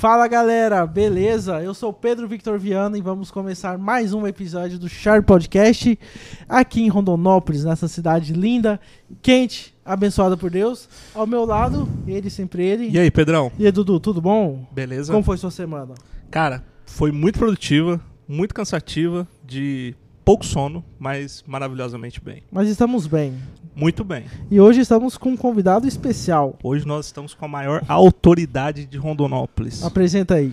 Fala galera, beleza? Eu sou Pedro Victor Viana e vamos começar mais um episódio do Char Podcast aqui em Rondonópolis, nessa cidade linda, quente, abençoada por Deus. Ao meu lado, ele sempre ele. E aí, Pedrão? E aí, Dudu, tudo bom? Beleza? Como foi sua semana? Cara, foi muito produtiva, muito cansativa, de pouco sono, mas maravilhosamente bem. Mas estamos bem. Muito bem. E hoje estamos com um convidado especial. Hoje nós estamos com a maior autoridade de Rondonópolis. Apresenta aí.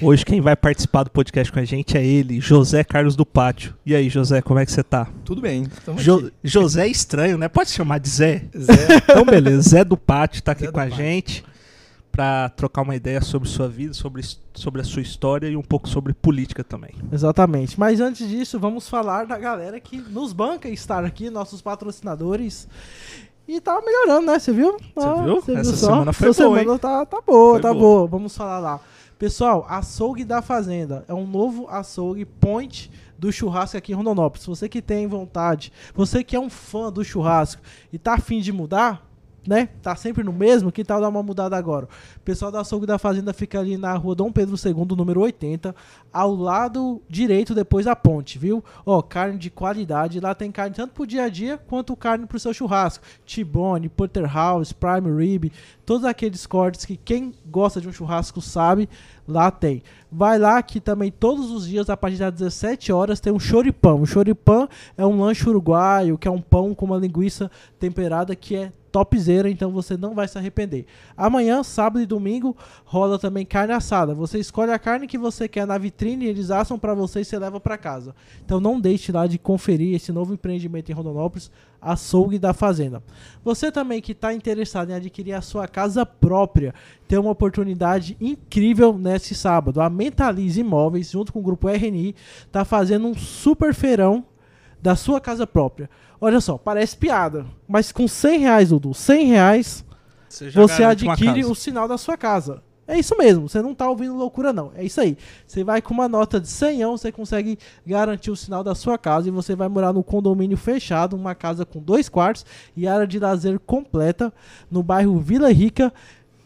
Hoje quem vai participar do podcast com a gente é ele, José Carlos do Pátio. E aí, José, como é que você tá? Tudo bem. Jo- aqui. José é estranho, né? Pode se chamar de Zé? Zé, Então, beleza. Zé do Pátio tá aqui Zé com a Pátio. gente pra trocar uma ideia sobre sua vida, sobre, sobre a sua história e um pouco sobre política também. Exatamente. Mas antes disso, vamos falar da galera que nos banca estar aqui, nossos patrocinadores. E tá melhorando, né? Você viu? Você viu? você Essa só? semana foi Essa boa, semana hein? tá, tá boa, Foi tá boa. boa. Vamos falar lá. Pessoal, açougue da Fazenda é um novo açougue point do churrasco aqui em Rondonópolis. Você que tem vontade, você que é um fã do churrasco e tá afim de mudar, né? Tá sempre no mesmo, que tal dar uma mudada agora? O pessoal do açougue da Fazenda fica ali na rua Dom Pedro II, número 80, ao lado direito depois da ponte, viu? Ó, carne de qualidade. Lá tem carne tanto pro dia a dia quanto carne pro seu churrasco. T-bone, porterhouse, prime rib, todos aqueles cortes que quem gosta de um churrasco sabe, lá tem. Vai lá que também todos os dias a partir das 17 horas tem um choripão. O choripão é um lanche uruguaio, que é um pão com uma linguiça temperada que é topzera, então você não vai se arrepender. Amanhã, sábado e domingo, rola também carne assada. Você escolhe a carne que você quer na vitrine, eles assam pra você e você leva pra casa. Então não deixe lá de conferir esse novo empreendimento em Rondonópolis, Açougue da Fazenda. Você também que está interessado em adquirir a sua casa própria, tem uma oportunidade incrível nesse sábado. A Mentalize Imóveis, junto com o grupo RNI, está fazendo um super feirão da sua casa própria. Olha só, parece piada, mas com 100 reais, Dudu, 100 reais você uma adquire o sinal da sua casa. É isso mesmo, você não tá ouvindo loucura não. É isso aí. Você vai com uma nota de 100, você consegue garantir o sinal da sua casa e você vai morar no condomínio fechado, uma casa com dois quartos e área de lazer completa no bairro Vila Rica.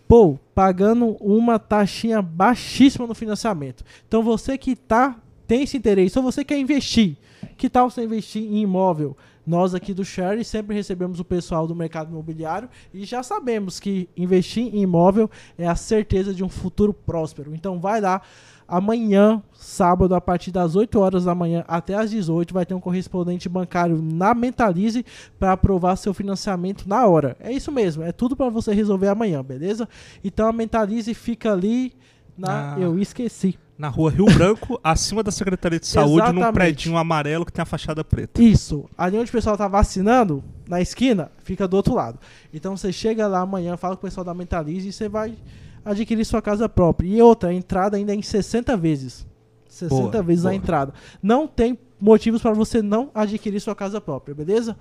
Pô, pagando uma taxinha baixíssima no financiamento. Então você que tá tem esse interesse, ou você quer investir, que tal você investir em imóvel? Nós aqui do Share sempre recebemos o pessoal do mercado imobiliário e já sabemos que investir em imóvel é a certeza de um futuro próspero. Então vai lá, amanhã, sábado, a partir das 8 horas da manhã até as 18, vai ter um correspondente bancário na Mentalize para aprovar seu financiamento na hora. É isso mesmo, é tudo para você resolver amanhã, beleza? Então a Mentalize fica ali na. Ah. Eu esqueci. Na rua Rio Branco, acima da Secretaria de Saúde, num Exatamente. predinho amarelo que tem a fachada preta. Isso. Ali onde o pessoal tá vacinando, na esquina, fica do outro lado. Então você chega lá amanhã, fala com o pessoal da Mentalize e você vai adquirir sua casa própria. E outra, a entrada ainda é em 60 vezes. 60 Boa, vezes a boa. entrada. Não tem motivos para você não adquirir sua casa própria, beleza?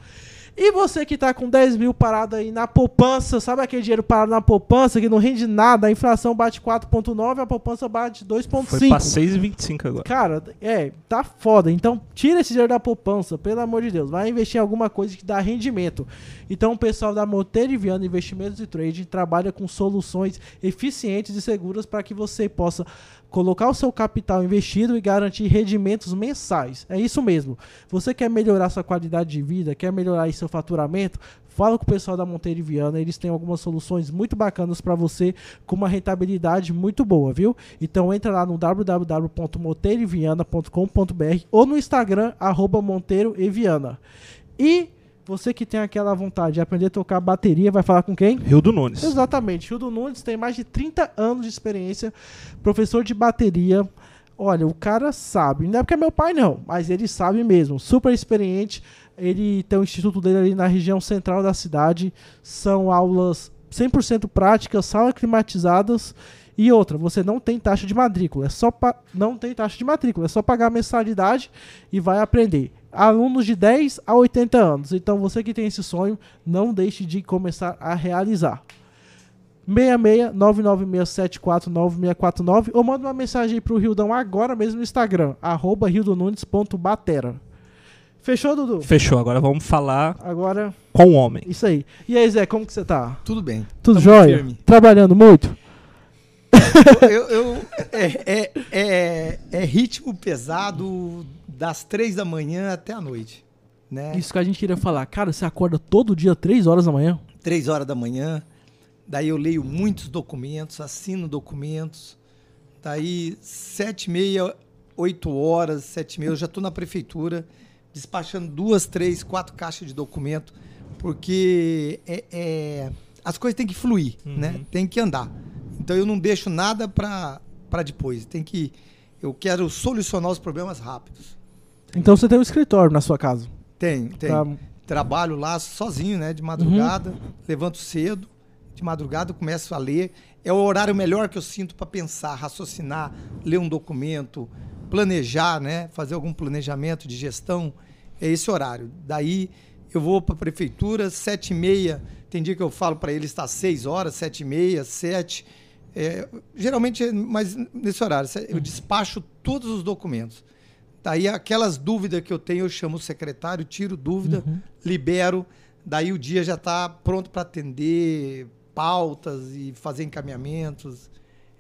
E você que tá com 10 mil parado aí na poupança, sabe aquele dinheiro parado na poupança que não rende nada, a inflação bate 4,9, a poupança bate Foi 2,5. pra 6,25 agora. Cara, é, tá foda. Então, tira esse dinheiro da poupança, pelo amor de Deus. Vai investir em alguma coisa que dá rendimento. Então, o pessoal da Monteiro e Viana Investimentos e Trading trabalha com soluções eficientes e seguras para que você possa colocar o seu capital investido e garantir rendimentos mensais. É isso mesmo. Você quer melhorar sua qualidade de vida, quer melhorar seu faturamento? Fala com o pessoal da Monteiro e Viana, eles têm algumas soluções muito bacanas para você com uma rentabilidade muito boa, viu? Então entra lá no www.monteiroeviana.com.br ou no Instagram arroba Monteiro e Viana. E você que tem aquela vontade de aprender a tocar bateria, vai falar com quem? Rio do Nunes. Exatamente. Hildo Nunes tem mais de 30 anos de experiência, professor de bateria. Olha, o cara sabe. Não é porque é meu pai, não, mas ele sabe mesmo. Super experiente. Ele tem o instituto dele ali na região central da cidade. São aulas 100% práticas, salas climatizadas. E outra, você não tem taxa de matrícula. É só pa- não tem taxa de matrícula. É só pagar a mensalidade e vai aprender. Alunos de 10 a 80 anos. Então você que tem esse sonho, não deixe de começar a realizar. 66 99674 9649 ou manda uma mensagem aí pro Rildão agora mesmo no Instagram, arroba rildonunes.batera. Fechou, Dudu? Fechou, agora vamos falar Agora, com o homem. isso aí. E aí, Zé, como que você tá? tudo bem. Tudo Tamo jóia? firme. Trabalhando muito? Eu, eu- é, é- é- é ritmo pesado das três da manhã até a noite. Né? Isso que a gente queria falar. Cara, você acorda todo dia, 3 horas da manhã? Três horas da manhã. Daí eu leio muitos documentos, assino documentos. Daí sete e meia, oito horas, sete e meia, eu já estou na prefeitura despachando duas, três, quatro caixas de documento, porque é, é- as coisas têm que fluir, né? Tem que andar. Então eu não deixo nada para depois. Tem que eu quero solucionar os problemas rápidos. Então você tem um escritório na sua casa. Tem, tem. Tá. Trabalho lá sozinho, né? De madrugada, levanto cedo, de madrugada começo a ler. É o horário melhor que eu sinto para pensar, raciocinar, ler um documento, planejar, né? Fazer algum planejamento de gestão. É esse horário. Daí eu vou para a prefeitura, sete e meia. Tem dia que eu falo para ele estar seis horas, sete e meia, sete. É, geralmente, é mais nesse horário. Eu despacho todos os documentos. Daí aquelas dúvidas que eu tenho, eu chamo o secretário, tiro dúvida, libero. Daí o dia já está pronto para atender pautas e fazer encaminhamentos.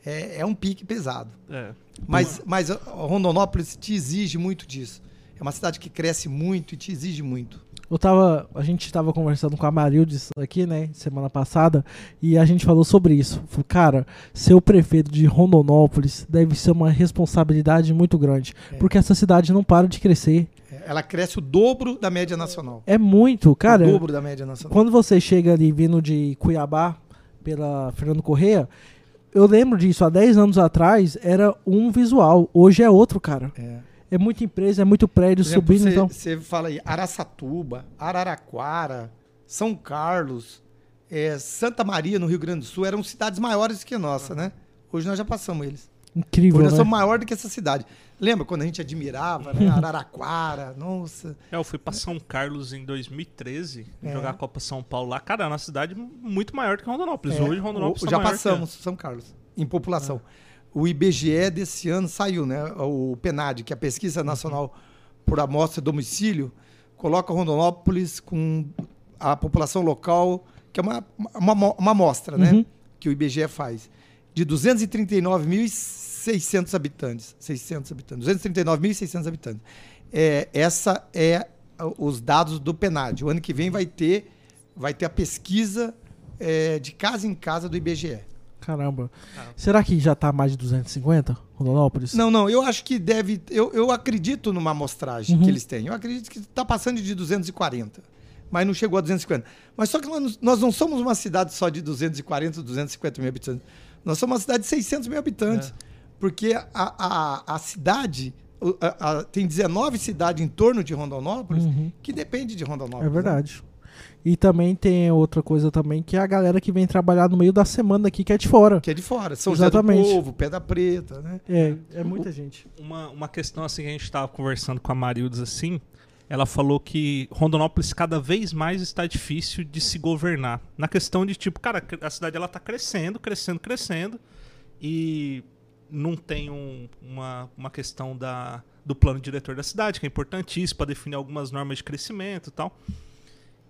É, é um pique pesado. É. Mas, mas Rondonópolis te exige muito disso. É uma cidade que cresce muito e te exige muito. Eu tava. A gente tava conversando com a Marildes aqui, né, semana passada, e a gente falou sobre isso. Falou, cara, ser o prefeito de Rondonópolis deve ser uma responsabilidade muito grande. É. Porque essa cidade não para de crescer. Ela cresce o dobro da média nacional. É muito, cara. o dobro da média nacional. Quando você chega ali vindo de Cuiabá pela Fernando Correia, eu lembro disso, há 10 anos atrás era um visual, hoje é outro, cara. É. É muita empresa, é muito prédio exemplo, subindo, você, então. você fala aí Araçatuba, Araraquara, São Carlos, é, Santa Maria, no Rio Grande do Sul, eram cidades maiores que a nossa, né? Hoje nós já passamos eles. Incrível, Hoje nós né? somos maior do que essa cidade. Lembra quando a gente admirava, né? Araraquara, nossa. É, eu fui pra São Carlos em 2013 É. jogar a Copa São Paulo lá. Cara, é uma cidade muito maior do que Rondonópolis. É, Hoje Rondonópolis o- tá já maior que- passamos São Carlos em população. O IBGE desse ano saiu, né? O PNAD, que é a Pesquisa Nacional por Amostra e Domicílio, coloca Rondonópolis com a população local, que é uma, uma, uma amostra, né? Uhum. Que o IBGE faz, de 239.600 habitantes. 600 habitantes. 239.600 habitantes. É, essa é os dados do PNAD. O ano que vem vai ter, vai ter a pesquisa é, de casa em casa do IBGE. Caramba. Será que já tá mais de 250, Rondonópolis? Não, não, eu acho que deve. Eu, eu acredito numa amostragem Uhum. que eles têm. Eu acredito que está passando de 240. Mas não chegou a 250. Mas só que nós, nós não somos uma cidade só de 240, 250 mil habitantes. Nós somos uma cidade de 600 mil habitantes. É. Porque a, a, a cidade. a- a- tem 19 cidades em torno de Rondonópolis Uhum. que depende de Rondonópolis. É né? E também tem outra coisa também, que é a galera que vem trabalhar no meio da semana aqui, que é de fora. Que é de fora. São José do Exatamente. Povo, Pedra Preta, né? É, é muita gente. Uma, uma questão assim que a gente tava conversando com a Marildes assim, ela falou que Rondonópolis cada vez mais está difícil de se governar. Na questão de tipo, cara, a cidade ela tá crescendo, crescendo, crescendo e não tem um- uma, uma questão da, do plano diretor da cidade, que é importantíssimo para definir algumas normas de crescimento e tal.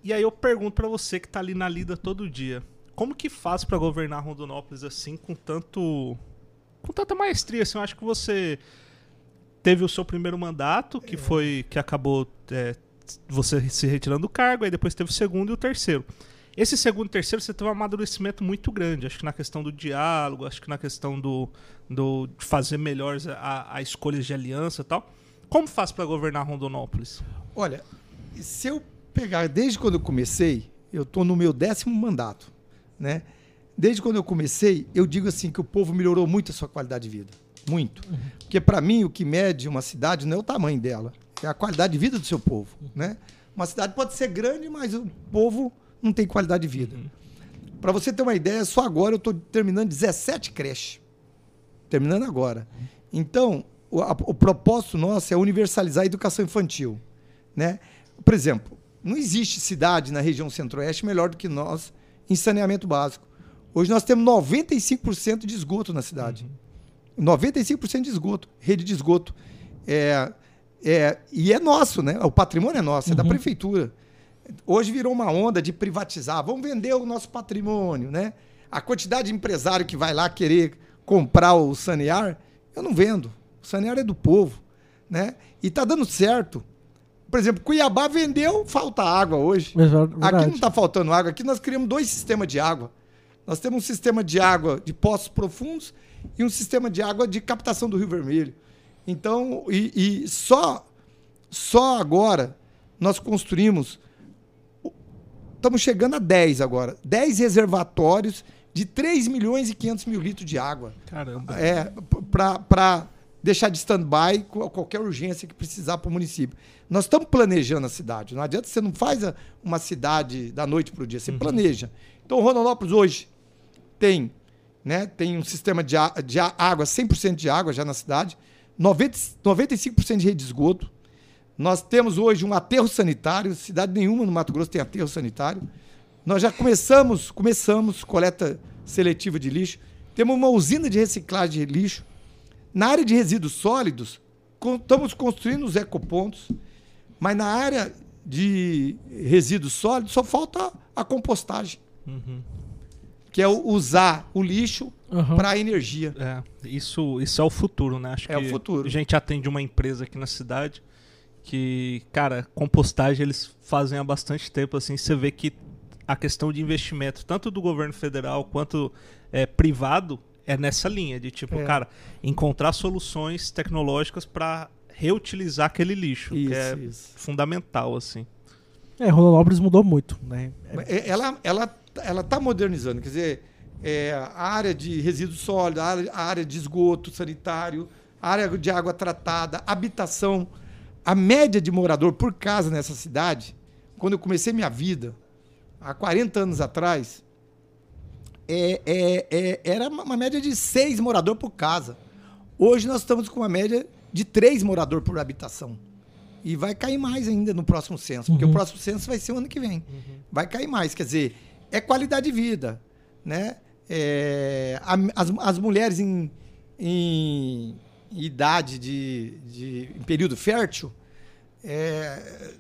E aí eu pergunto pra você que tá ali na lida todo dia, como que faz pra governar Rondonópolis assim com tanto com tanta maestria? Assim, eu acho que você teve o seu primeiro mandato, que foi que acabou é, você se retirando do cargo, aí depois teve o segundo e o terceiro. Esse segundo e terceiro você teve um amadurecimento muito grande, acho que na questão do diálogo, acho que na questão do, do fazer melhores a, a escolhas de aliança e tal. Como faz pra governar Rondonópolis? Olha, se eu pegar desde quando eu comecei, eu estou no meu décimo mandato, né? Desde quando eu comecei, eu digo assim que o povo melhorou muito a sua qualidade de vida, muito. Porque para mim o que mede uma cidade não é o tamanho dela, é a qualidade de vida do seu povo, né? Uma cidade pode ser grande, mas o povo não tem qualidade de vida. Para você ter uma ideia, só agora eu estou terminando 17 creches. Terminando agora. Então, o, a- o propósito nosso é universalizar a educação infantil. Né? Por exemplo, não existe cidade na região centro-oeste melhor do que nós em saneamento básico. Hoje nós temos 95% de esgoto na cidade. 95% de esgoto, rede de esgoto. É, é, e é nosso, né? O patrimônio é nosso, é da prefeitura. Hoje virou uma onda de privatizar. Vamos vender o nosso patrimônio, né? A quantidade de empresário que vai lá querer comprar o sanear, eu não vendo. O sanear é do povo, né? E tá dando certo. Por exemplo, Cuiabá vendeu, falta água hoje. É ver- Aqui verdade. não está faltando água, aqui nós criamos dois sistemas de água. Nós temos um sistema de água de poços profundos e um sistema de água de captação do Rio Vermelho. Então, e, e só, só agora nós construímos. Estamos chegando a 10 agora. 10 reservatórios de 3 milhões e 500 mil litros de água Caramba. é, para deixar de stand-by com qualquer urgência que precisar para o município. Nós estamos planejando a cidade. Não adianta você não faz uma cidade da noite para o dia, você planeja. Então, Rondonópolis hoje tem, né, tem um sistema de, de água, 100% de água já na cidade, 90, 95% de rede de esgoto. Nós temos hoje um aterro sanitário, cidade nenhuma no Mato Grosso tem aterro sanitário. Nós já começamos, começamos coleta seletiva de lixo. Temos uma usina de reciclagem de lixo. Na área de resíduos sólidos, estamos construindo os ecopontos, mas na área de resíduos sólidos só falta a compostagem, que é usar o lixo Aham. para energia. É, isso, isso é o futuro, né? Acho É que o futuro. A gente atende uma empresa aqui na cidade que, cara, compostagem eles fazem há bastante tempo, assim, você vê que a questão de investimento, tanto do governo federal quanto é, privado, é nessa linha de tipo, É. cara, encontrar soluções tecnológicas para reutilizar aquele lixo, Isso, que é isso. fundamental, assim. É, Rondonópolis mudou muito, né? É- É, Ela ela ela está modernizando, quer dizer, é, a área de resíduos sólidos, a área, a área de esgoto sanitário, a área de água tratada, habitação. A média de morador por casa nessa cidade, quando eu comecei minha vida, há 40 anos atrás, é, é, é, era uma média de seis morador por casa. Hoje nós estamos com uma média de três morador por habitação. E vai cair mais ainda no próximo censo, porque Uhum. o próximo censo vai ser o ano que vem. Vai cair mais. Quer dizer, é qualidade de vida. Né? É, a- as, as mulheres em, em idade de, de em período fértil, é,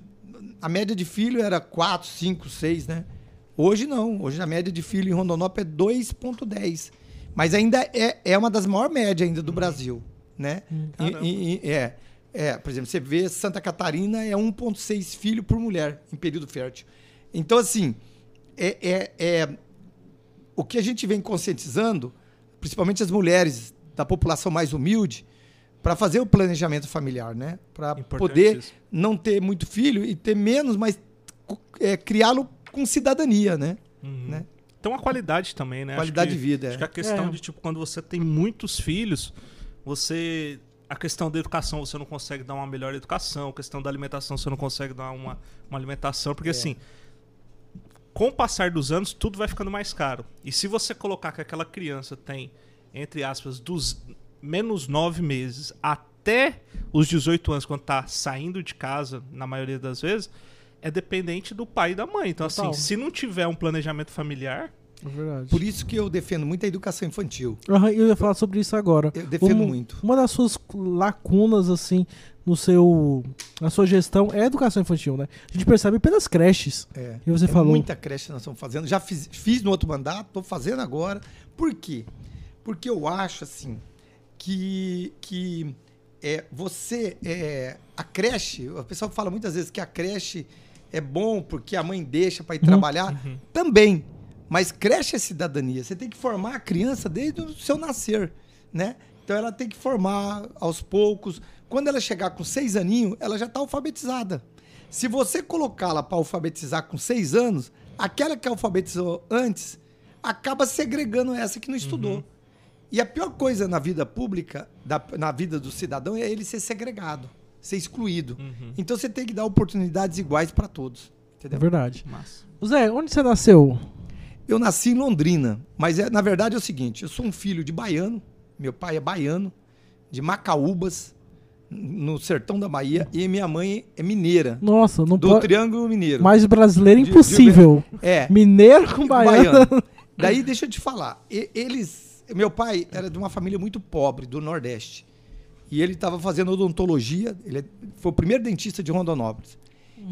a média de filho era 4, 5, 6, né? Hoje não. Hoje a média de filho em Rondonópolis é 2,10. Mas ainda é, é uma das maiores médias ainda do Brasil, né? E- e- e- é, é, por exemplo, você vê Santa Catarina é 1,6 filho por mulher em período fértil. Então, assim, é, é, é- o que a gente vem conscientizando, principalmente as mulheres da população mais humilde, para fazer o planejamento familiar, né? Para poder não ter muito filho e ter menos, mas é, criá-lo com cidadania, né? Uhum. né? Então a qualidade também, né? Acho Qualidade que- de vida, Acho é. que a questão É. de, tipo, quando você tem muitos filhos, você. A questão da educação, você não consegue dar uma melhor educação. A questão da alimentação, você não consegue dar uma, uma alimentação. Porque, É. assim, com o passar dos anos, tudo vai ficando mais caro. E se você colocar que aquela criança tem, entre aspas, dos menos nove meses até os 18 anos, quando tá saindo de casa, na maioria das vezes, é dependente do pai e da mãe. Então, Total. assim, se não tiver um planejamento familiar, É verdade. Por isso que eu defendo muito a educação infantil. Aham, eu ia falar sobre isso agora. Eu defendo Uma- muito. Uma das suas lacunas, assim, no seu. na sua gestão é a educação infantil, né? A gente percebe pelas creches. É. E você É falou. Muita creche nós estamos fazendo. Já fiz, fiz no outro mandato, estou fazendo agora. Por quê? Porque eu acho assim que, que é, você é, a creche, o pessoal fala muitas vezes que a creche é bom porque a mãe deixa para ir Uhum. trabalhar. Também. Mas creche é cidadania. Você tem que formar a criança desde o seu nascer, né? Então ela tem que formar aos poucos. Quando ela chegar com seis aninhos, ela já está alfabetizada. Se você colocá-la para alfabetizar com seis anos, aquela que alfabetizou antes acaba segregando essa que não estudou. E a pior coisa na vida pública, da- na vida do cidadão, é ele ser segregado, ser excluído. Então você tem que dar oportunidades iguais para todos. É Entendeu? verdade. massa. Zé, onde você nasceu? Eu nasci em Londrina, mas é, na verdade é o seguinte: eu sou um filho de baiano, meu pai é baiano, de Macaúbas, no sertão da Bahia, e minha mãe é mineira, Nossa, não do pode. Triângulo Mineiro. Mais brasileiro De- de- impossível. É, Mineiro com baiano. Daí deixa eu te falar, eles, meu pai era de uma família muito pobre do Nordeste. E ele estava fazendo odontologia, ele é- foi o primeiro dentista de Rondonópolis.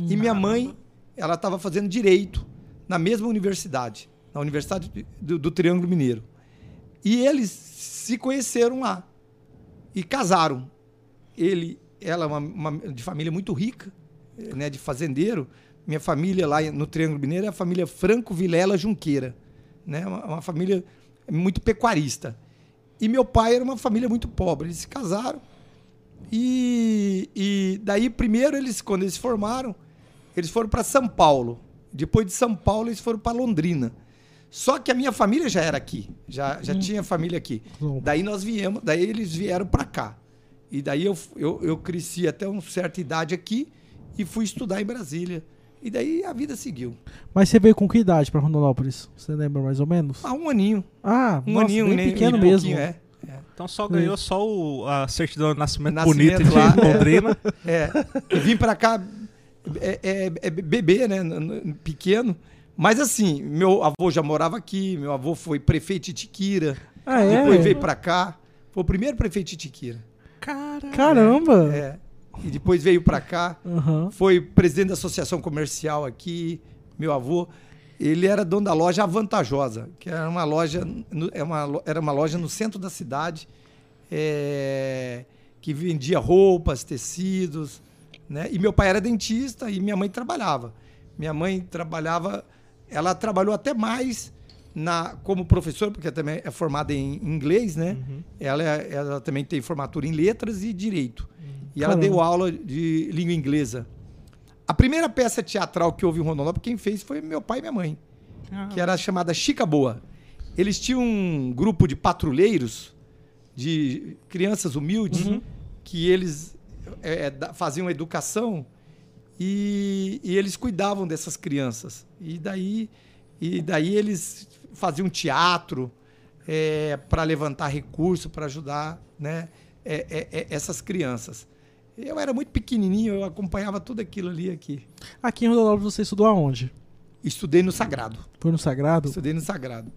E minha mãe, ela estava fazendo direito na mesma universidade, na Universidade do, do Triângulo Mineiro. E eles se conheceram lá e casaram. Ele, ela, é uma, uma, de família muito rica, né, de fazendeiro. Minha família lá no Triângulo Mineiro é a família Franco Vilela Junqueira, né, uma, uma família muito pecuarista. E meu pai era uma família muito pobre. Eles se casaram e, e daí primeiro eles, quando eles se formaram, eles foram para São Paulo. Depois de São Paulo eles foram para Londrina. Só que a minha família já era aqui, já, já hum. tinha família aqui. Bom. Daí nós viemos, daí eles vieram para cá. E daí eu, eu, eu cresci até uma certa idade aqui e fui estudar em Brasília. E daí a vida seguiu. Mas você veio com que idade para Rondonópolis? Você lembra mais ou menos? Ah, um aninho. Ah, um nossa, aninho, bem nem, pequeno mesmo. É, é. Então só ganhou só o, a certidão de nascimento, nascimento bonita lá, de Londrina. É, é. vim para cá é, é, é, bebê, né? Pequeno. Mas assim, meu avô já morava aqui, meu avô foi prefeito de Tiquira. Ah, é? Depois veio para cá. Foi o primeiro prefeito de Tiquira. Caramba! Caramba! É. E depois veio para cá. Uhum. Foi presidente da associação comercial aqui. Meu avô. Ele era dono da loja Avantajosa, que era uma loja, é uma, era uma loja no centro da cidade, é, que vendia roupas, tecidos. Né? E meu pai era dentista e minha mãe trabalhava. Minha mãe trabalhava ela trabalhou até mais na, como professora, porque também é formada em inglês, né? Uhum. Ela, ela também tem formatura em letras e direito. Uhum. E ela Caramba. deu aula de língua inglesa. A primeira peça teatral que houve em Rondonópolis, quem fez foi meu pai e minha mãe, ah. que era chamada Chica Boa. Eles tinham um grupo de patrulheiros, de crianças humildes, uhum. que eles é, é faziam educação e, e, eles cuidavam dessas crianças. E daí, e daí eles faziam teatro é, para levantar recurso, para ajudar né, é, é, é, essas crianças. Eu era muito pequenininho, eu acompanhava tudo aquilo ali aqui. Aqui em Rondonópolis você estudou aonde? Estudei no Sagrado. Foi no Sagrado? Estudei no Sagrado.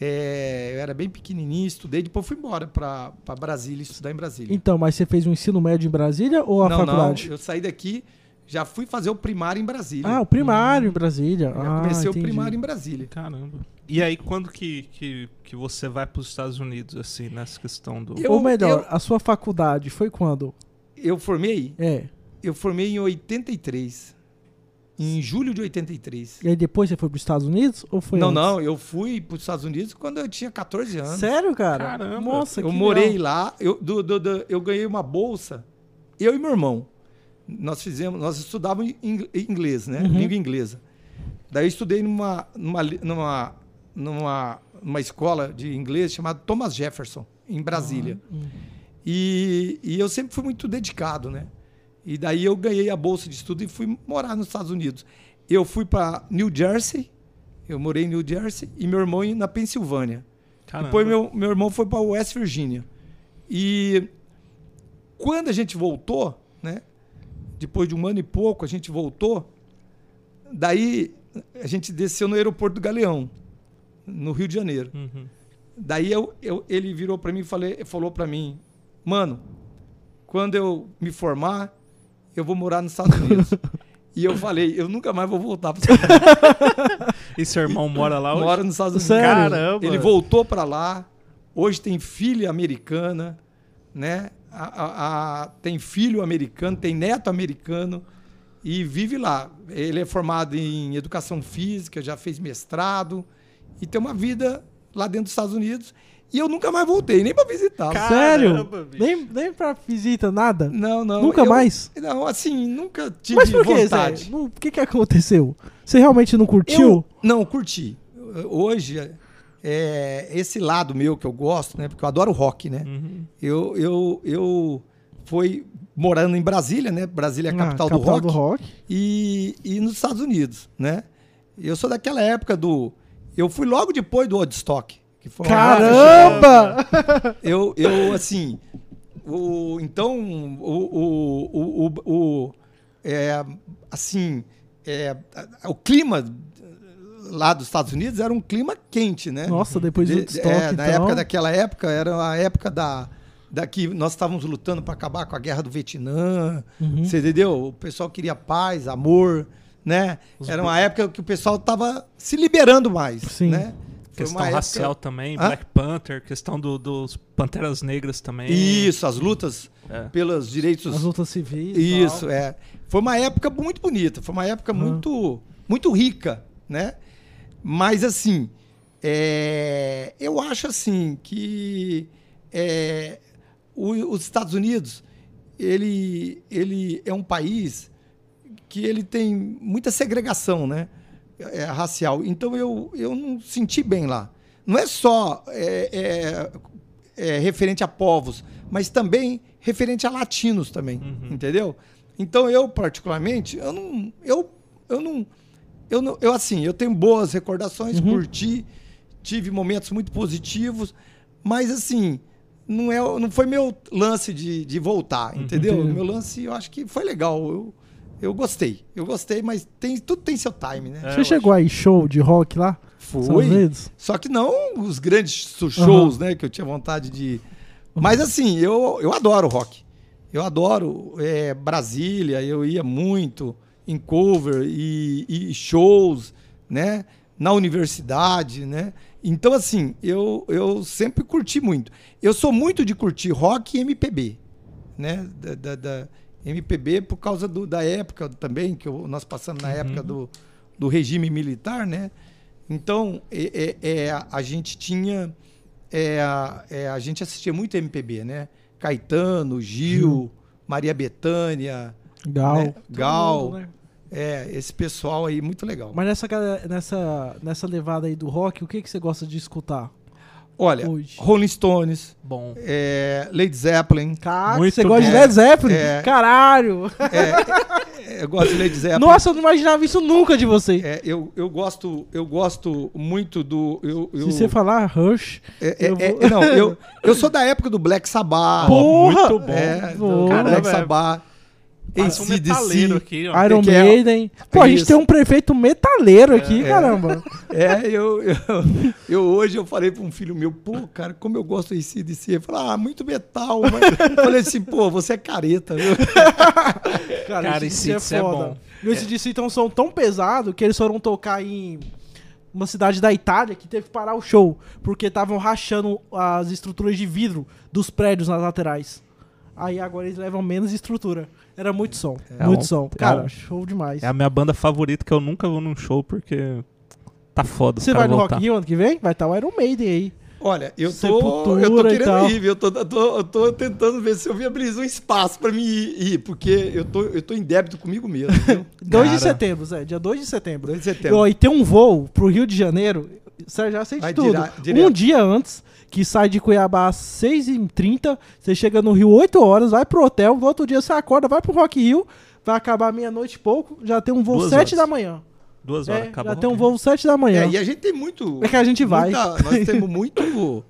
É, eu era bem pequenininho, estudei, depois fui embora para Brasília, estudar em Brasília. Então, mas você fez o um ensino médio em Brasília ou a não, faculdade? Não, eu saí daqui, já fui fazer o primário em Brasília. Ah, o primário hum. em Brasília. Já ah, comecei entendi. o primário em Brasília. Caramba. E aí, quando que, que, que você vai para os Estados Unidos, assim, nessa questão do. Eu, Ou melhor, eu, a sua faculdade foi quando? Eu formei? É. Eu formei em 83. Em julho de 83. E aí depois você foi para os Estados Unidos? Ou foi não, antes? não. Eu fui para os Estados Unidos quando eu tinha 14 anos. Sério, cara? Caramba. Nossa, Eu morei legal. lá. Eu, do, do, do, eu ganhei uma bolsa. Eu e meu irmão nós fizemos, nós estudávamos inglês, né? Uhum. Língua inglesa. Daí eu estudei numa, numa, numa, numa, numa escola de inglês chamada Thomas Jefferson, em Brasília. Uhum. E, e eu sempre fui muito dedicado, né? E daí eu ganhei a bolsa de estudo e fui morar nos Estados Unidos. Eu fui para New Jersey, eu morei em New Jersey, e meu irmão na Pensilvânia. Caramba. Depois meu, meu irmão foi para West Virginia. E quando a gente voltou, né? depois de um ano e pouco, a gente voltou. Daí a gente desceu no aeroporto do Galeão, no Rio de Janeiro. Uhum. Daí eu, eu, ele virou para mim e falou para mim, mano, quando eu me formar, eu vou morar nos Estados Unidos. e eu falei, eu nunca mais vou voltar para os Estados Unidos. e seu irmão mora lá hoje? Mora nos Estados Unidos. Sério? Caramba! Ele voltou para lá. Hoje tem filha americana, né? a, a, a, tem filho americano, tem neto americano e vive lá. Ele é formado em educação física, já fez mestrado e tem uma vida lá dentro dos Estados Unidos. E eu nunca mais voltei, nem para visitar. Sério? Nem, nem para visita, nada? Não, não. Nunca eu, mais? Não, assim, nunca tive Mas por vontade. O que, que aconteceu? Você realmente não curtiu? Eu, não, curti. Hoje, é, esse lado meu que eu gosto, né? Porque eu adoro rock, né? Uhum. Eu, eu, eu fui morando em Brasília, né? Brasília é a capital, ah, capital do, rock, do rock. E, e nos Estados Unidos, né? Eu sou daquela época do... Eu fui logo depois do Woodstock. Que foi Caramba! eu, eu, assim... O, então, o, o, o, o, o é, assim, é, o clima lá dos Estados Unidos era um clima quente, né? Nossa, depois do estoque, é, Na então... época daquela época, era a época da, da que nós estávamos lutando para acabar com a guerra do Vietnã. Uhum. Você entendeu? O pessoal queria paz, amor, né? Os era uma época que o pessoal estava se liberando mais, Sim. né? Questão época- racial também, Hã? Black Panther, questão do- dos Panteras Negras também. Isso, as lutas É. pelos direitos As lutas civis. Isso, tal. é. Foi uma época muito bonita, foi uma época Uhum. muito, muito rica, né? Mas assim, é, eu acho assim que é, o- os Estados Unidos ele, ele é um país que ele tem muita segregação, né? É, racial. Então eu, eu não senti bem lá. Não é só é, é, é, referente a povos, mas também referente a latinos também, entendeu? Então eu particularmente, eu não, eu, eu não, eu não, eu assim, eu tenho boas recordações, curti, tive momentos muito positivos, mas assim, não é, não foi meu lance de, de voltar, entendeu? Entendi. Meu lance, eu acho que foi legal, eu, eu gostei, eu gostei, mas tem, tudo tem seu time, né? É, Você chegou aí show de rock lá? Unidos? Só que não os grandes shows, né? Que eu tinha vontade de. Mas assim, eu, eu adoro rock. Eu adoro é, Brasília, eu ia muito em cover e, e shows, né? Na universidade, né? Então, assim, eu, eu sempre curti muito. Eu sou muito de curtir rock e MPB, né? Da, da- da MPB por causa do- da época também, que eu- nós passamos na época do, do regime militar, né? Então, é, é- é, a gente tinha. é, a- é, a gente assistia muito MPB, né? Caetano, Gil, Maria Bethânia, Gal. Né? Gal. mundo, né? é, esse pessoal aí, muito legal. Mas nessa, nessa, nessa levada aí do rock, o que, que você gosta de escutar? Olha, hoje. Rolling Stones, Bom. é, Led Zeppelin, Cara, Muito você gosta de bom. Led Zeppelin? É. Caralho! é, eu gosto de Led Zeppelin. Nossa, eu não imaginava isso nunca de você. É, eu, eu, gosto, eu gosto muito do. Eu, eu, Se você falar Rush, é, é, eu é, vou- não, eu, eu sou da época do Black Sabbath. Porra! muito bom. É, Pô, Black. Sabbath. Parece um metaleiro aqui, ó. Iron que é- Maiden. Pô, a gente Isso. tem um prefeito metaleiro aqui, É. caramba. É, eu, eu, eu hoje eu falei para um filho meu, pô, cara, como eu gosto do ACDC. Ele falou, ah, muito metal. Mas... Eu falei assim, pô, você é careta, viu? Cara, Cara, esse esse DC é é foda. bom. E esse DC tem um som tão pesado que eles foram tocar em uma cidade da Itália que teve que parar o show, porque estavam rachando as estruturas de vidro dos prédios nas laterais. Aí agora eles levam menos estrutura. Era muito som, É muito um- som. é Cara, um- show demais. É a minha banda favorita que eu nunca vou num show porque tá foda. Você vai no voltar. Rock Rio ano que vem? Vai estar o Iron Maiden aí. Olha, eu tô, eu tô querendo ir? Eu tô, eu, tô, eu tô tentando ver se eu viabilizo um espaço para mim ir, ir, porque eu tô, eu tô em débito comigo mesmo, viu? 2 de setembro, Zé. Dia 2 de setembro. 2 de setembro. E tem um voo pro Rio de Janeiro. Você já sei de Vai tudo. direto. Um dia antes, que sai de Cuiabá às 6h30, você chega no Rio 8 horas, vai pro hotel, no outro dia você acorda, vai pro Rock Rio, vai acabar meia-noite e pouco, já tem um voo Duas 7 horas. da manhã. Duas horas, É, acaba já tem um voo 7 da manhã. É, e a gente tem muito. É que a gente vai. muita- nós temos muito.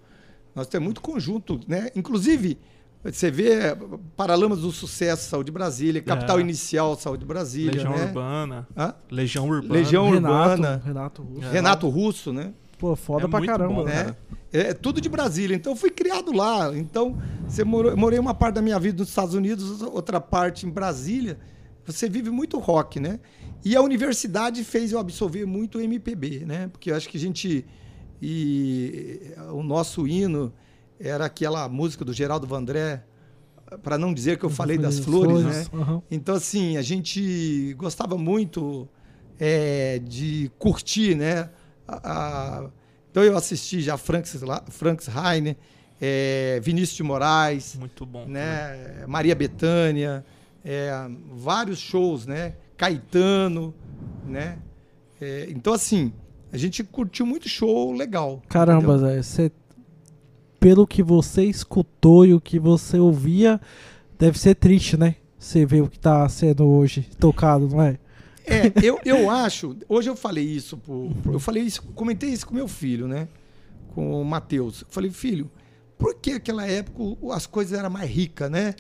Nós temos muito conjunto, né? Inclusive, você vê Paralamas do Sucesso, Saúde Brasília, Capital É. Inicial, Saúde Brasília. Legião né? Urbana. Hã? Legião Urbana. Legião Renato, Urbana. Renato Russo. Renato Russo, né? Pô, foda É pra caramba. bom, né? né? cara. É tudo de Brasília. Então eu fui criado lá. Então, você morou, morei uma parte da minha vida nos Estados Unidos, outra parte em Brasília. Você vive muito rock, né? E a universidade fez eu absorver muito o MPB, né? Porque eu acho que a gente. E o nosso hino era aquela música do Geraldo Vandré, para não dizer que eu falei das flores, né? Então, assim, a gente gostava muito é, de curtir, né? A- a- então, eu assisti já Franks, Franks Heine, é, Vinícius de Moraes, Muito bom. né? Maria Bethânia, é, vários shows, né? Caetano, né? É, então, assim, a gente curtiu muito show legal. Caramba, entendeu? Zé, você- pelo que você escutou e o que você ouvia, deve ser triste, né? Você vê o que tá sendo hoje tocado, não é? É, eu, eu acho. Hoje eu falei isso, pro, eu falei isso, comentei isso com meu filho, né? Com o Matheus. Eu falei, filho, por que aquela época as coisas eram mais ricas, né?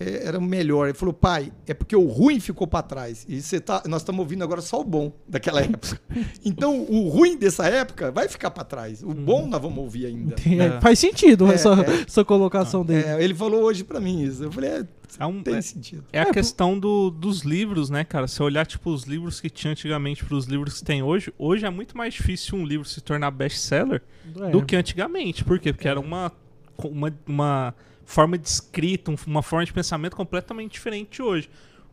É, era melhor. Ele falou, pai, é porque o ruim ficou para trás. E você tá, nós estamos ouvindo agora só o bom daquela época. Então, o ruim dessa época vai ficar para trás. O bom nós vamos ouvir ainda. Tem- É. Faz sentido É, essa, é. essa colocação dele. É, ele falou hoje para mim isso. Eu falei, é, É, um, Tem é, sentido. é a É, questão do, dos livros, né, cara? Se olhar, tipo, os livros que tinha antigamente para os livros que tem hoje, hoje é muito mais difícil um livro se tornar best-seller É. do que antigamente. Por quê? Porque era uma, uma, uma forma de escrita, um- uma forma de pensamento completamente diferente de hoje.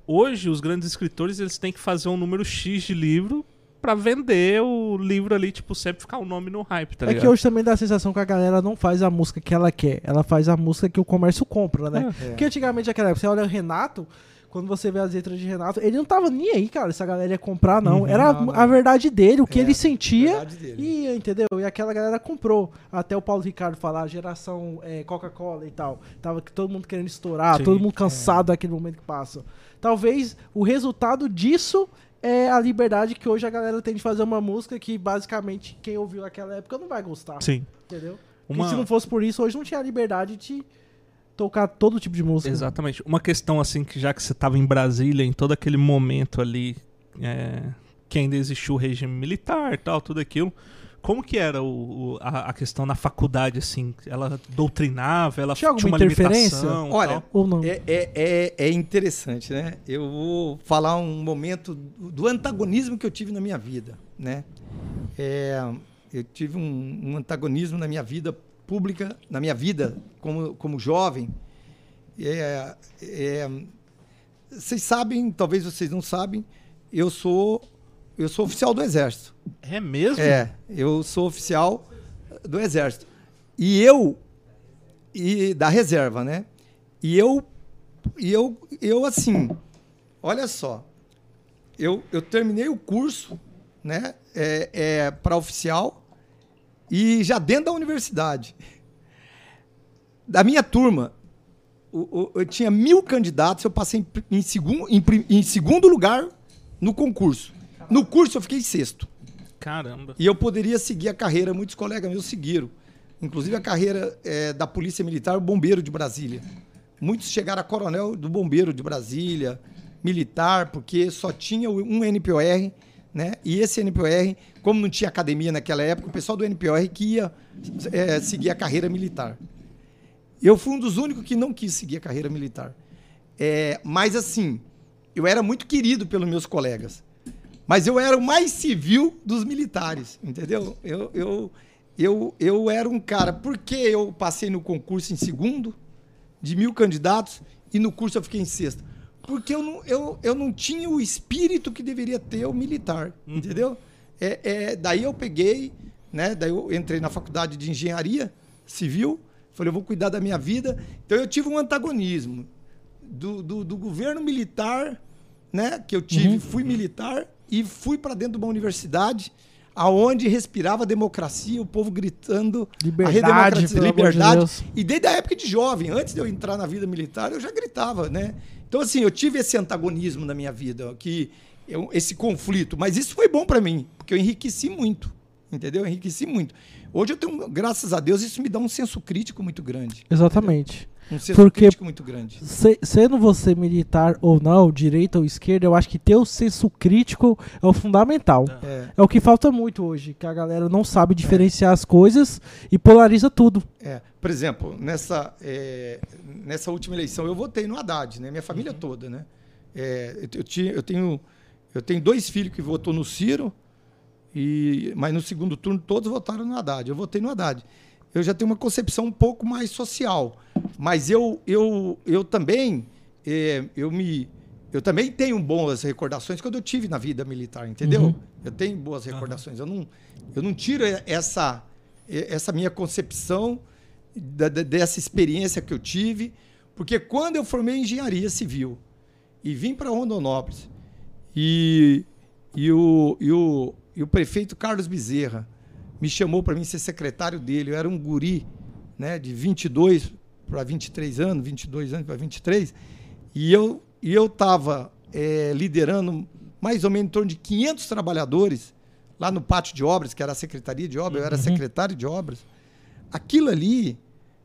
Hoje, os grandes escritores, eles têm que fazer um número X de livro pra vender o livro ali, tipo, sempre ficar o nome no hype, tá É ligado? que hoje também dá a sensação que a galera não faz a música que ela quer, ela faz a música que o comércio compra, né? É. Porque antigamente, naquela época, você olha o Renato, quando você vê as letras de Renato, ele não tava nem aí, cara, se a galera ia comprar, não. Uhum. Era Não, não. a verdade dele, o que É, ele sentia. verdade dele. E, entendeu? E aquela galera comprou. Até o Paulo Ricardo falar, geração é, Coca-Cola e tal. Tava que todo mundo querendo estourar, Sim. todo mundo cansado daquele momento que passa. Talvez o resultado disso é a liberdade que hoje a galera tem de fazer uma música que basicamente quem ouviu naquela época não vai gostar. Sim. Entendeu? Porque Uma... se não fosse por isso, hoje não tinha a liberdade de tocar todo tipo de música. Exatamente. Uma questão assim que já que você estava em Brasília, em todo aquele momento ali, é, que ainda existiu o regime militar, tal, tudo aquilo. Como que era o, o- a, a questão na faculdade, assim? Ela doutrinava, ela Tinha tinha alguma uma interferência? limitação? Olha, tal? Ou não? É, é, é, é interessante, né? Eu vou falar um momento do do antagonismo que eu tive na minha vida, né? É, eu tive um, um antagonismo na minha vida pública, na minha vida como, como jovem. É, é, vocês sabem, talvez vocês não sabem, eu sou eu sou oficial do Exército. É mesmo? É, eu sou oficial do Exército. E eu e da reserva, né? E eu e eu eu assim, olha só. Eu, eu terminei o curso, né, é, é, para oficial e já dentro da universidade. Da minha turma, o- o- eu tinha mil candidatos, eu passei em, em, em, em segundo lugar no concurso. No curso eu fiquei sexto. Caramba. E eu poderia seguir a carreira, muitos colegas meus seguiram. Inclusive a carreira eh, da Polícia Militar, o Bombeiro de Brasília. Muitos chegaram a coronel do Bombeiro de Brasília, militar, porque só tinha um NPOR, né? E esse NPOR, como não tinha academia naquela época, o pessoal do NPOR que ia eh, seguir a carreira militar. Eu fui um dos únicos que não quis seguir a carreira militar. É, mas assim, eu era muito querido pelos meus colegas. Mas eu era o mais civil dos militares, entendeu? Eu, eu, eu, eu era um cara. Por que eu passei no concurso em segundo, de mil candidatos, e no curso eu fiquei em sexto? Porque eu não, eu, eu não tinha o espírito que deveria ter o militar, entendeu? É, é, daí eu peguei, né? Daí eu entrei na faculdade de engenharia civil, falei, eu vou cuidar da minha vida. Então eu tive um antagonismo do, do, do governo militar, né? Que eu tive, fui militar e fui para dentro de uma universidade aonde respirava democracia, o povo gritando Liberdade, a de liberdade. Deus. E desde a época de jovem, antes de eu entrar na vida militar, eu já gritava, né? Então assim, eu tive esse antagonismo na minha vida, que eu- esse conflito, mas isso foi bom para mim, porque eu enriqueci muito, entendeu? Eu enriqueci muito. Hoje eu tenho, graças a Deus, isso me dá um senso crítico muito grande, Exatamente. Um senso Porque- crítico muito grande. Se- sendo você militar ou não, direita ou esquerda, eu acho que ter o senso crítico é o fundamental. É. É o que falta muito hoje, que a galera não sabe diferenciar as coisas e polariza tudo. É, por exemplo, nessa, é, nessa última eleição eu votei no Haddad, né? Minha família toda, né? É, eu, eu tinha, eu, tenho, eu tenho dois filhos que votou no Ciro, e, mas no segundo turno todos votaram no Haddad. Eu votei no Haddad. Eu já tenho uma concepção um pouco mais social, mas eu, eu, eu também é, eu me eu também tenho boas recordações quando eu tive na vida militar, entendeu? Uhum. Eu tenho boas recordações. Eu não eu não tiro essa essa minha concepção da- da- dessa experiência que eu tive, porque quando eu formei engenharia civil e vim para Rondonópolis e, e, o, e, o, e o prefeito Carlos Bezerra me chamou para mim ser secretário dele, eu era um guri, né, de 22 para 23 anos, 22 anos para 23, e eu e eu estava liderando mais ou menos em torno de 500 trabalhadores lá no pátio de obras, que era a secretaria de obras, eu era secretário de obras. Aquilo ali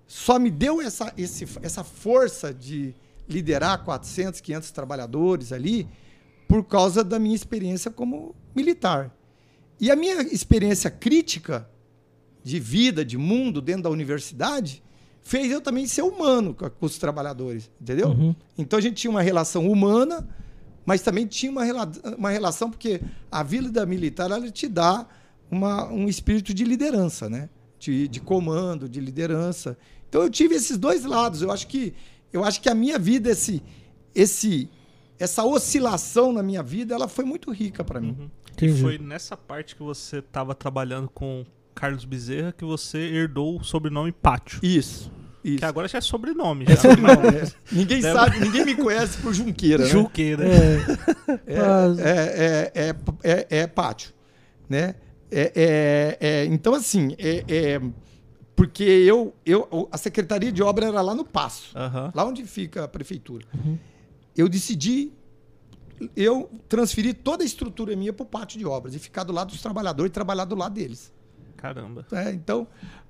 só me deu essa, esse, essa força de liderar 400, 500 trabalhadores ali por causa da minha experiência como militar. E a minha experiência crítica de vida, de mundo dentro da universidade, fez eu também ser humano com, com os trabalhadores, entendeu? Uhum. Então a gente tinha uma relação humana, mas também tinha uma, rela- uma relação, porque a vida militar ela te dá uma, um espírito de liderança, né? De, de comando, de liderança. Então eu tive esses dois lados. Eu acho que, eu acho que a minha vida, esse, esse, essa oscilação na minha vida, ela foi muito rica para mim. Uhum. E foi nessa parte que você estava trabalhando com Carlos Bezerra que você herdou o sobrenome Pátio. Isso. Isso. Que agora já é sobrenome. É Já. sobrenome, é. Ninguém Deve- sabe, ninguém me conhece por Junqueira, né? Juqueira. É, É, Mas- é, é, é, é- é pátio, né? É, é- é- então, assim, é, é- porque eu, eu, a Secretaria de Obra era lá no Passo, lá onde fica a prefeitura. Uhum. Eu decidi, eu transferi toda a estrutura minha para o pátio de obras e ficar do lado dos trabalhadores e trabalhar do lado deles. Caramba. né? então,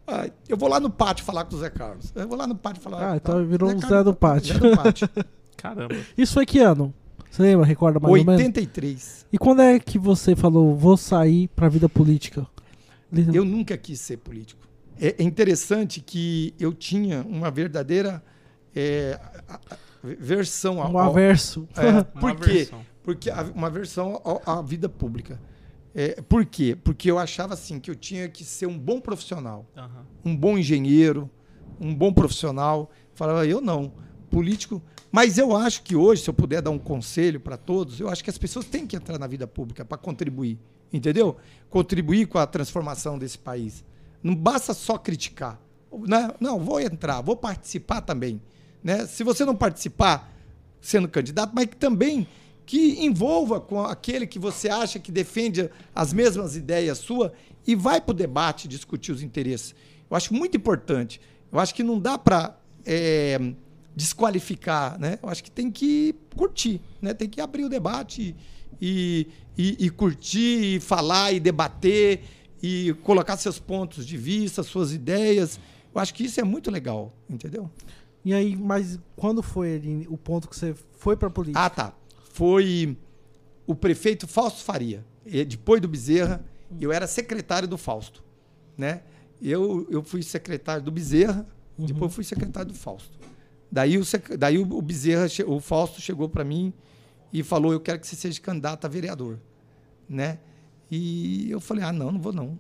ah, eu vou lá no pátio falar com o Zé Carlos. Eu vou lá no pátio falar. Ah, então virou um Zé Carlos, do pátio. Zé do pátio. Caramba. Isso foi que ano? Você lembra? Recorda mais ou menos? 83. E quando é que você falou, vou sair pra vida política? Eu nunca quis ser político. É, é interessante que eu tinha uma verdadeira é, a- a- versão ao, Um ao- averso. é, Uma por quê? Porque a- uma versão à vida pública. É, por quê? Porque eu achava assim que eu tinha que ser um bom profissional, Aham. um bom engenheiro, um bom profissional. Falava eu não, político. Mas eu acho que hoje, se eu puder dar um conselho para todos, eu acho que as pessoas têm que entrar na vida pública para contribuir, entendeu? Contribuir com a transformação desse país. Não basta só criticar. Não, não vou entrar, vou participar também. Né? Se você não participar sendo candidato, mas que também que envolva com aquele que você acha que defende as mesmas ideias sua e vai para o debate discutir os interesses. Eu acho muito importante. Eu acho que não dá para desqualificar, né? Eu acho que tem que curtir, né? Tem que abrir o debate e, e, e curtir, e falar e debater e colocar seus pontos de vista, suas ideias. Eu acho que isso é muito legal, entendeu? E aí, mas quando foi ali o ponto que você foi pra política? Ah, tá. Foi o prefeito Fausto Faria. Depois do Bezerra, eu era secretário do Fausto, né? Eu, eu fui secretário do Bezerra, depois fui secretário do Fausto. Daí o, daí o Bezerra, o Fausto chegou para mim e falou: "Eu quero que você seja candidato a vereador", né? E eu falei: "Ah, não, não vou não.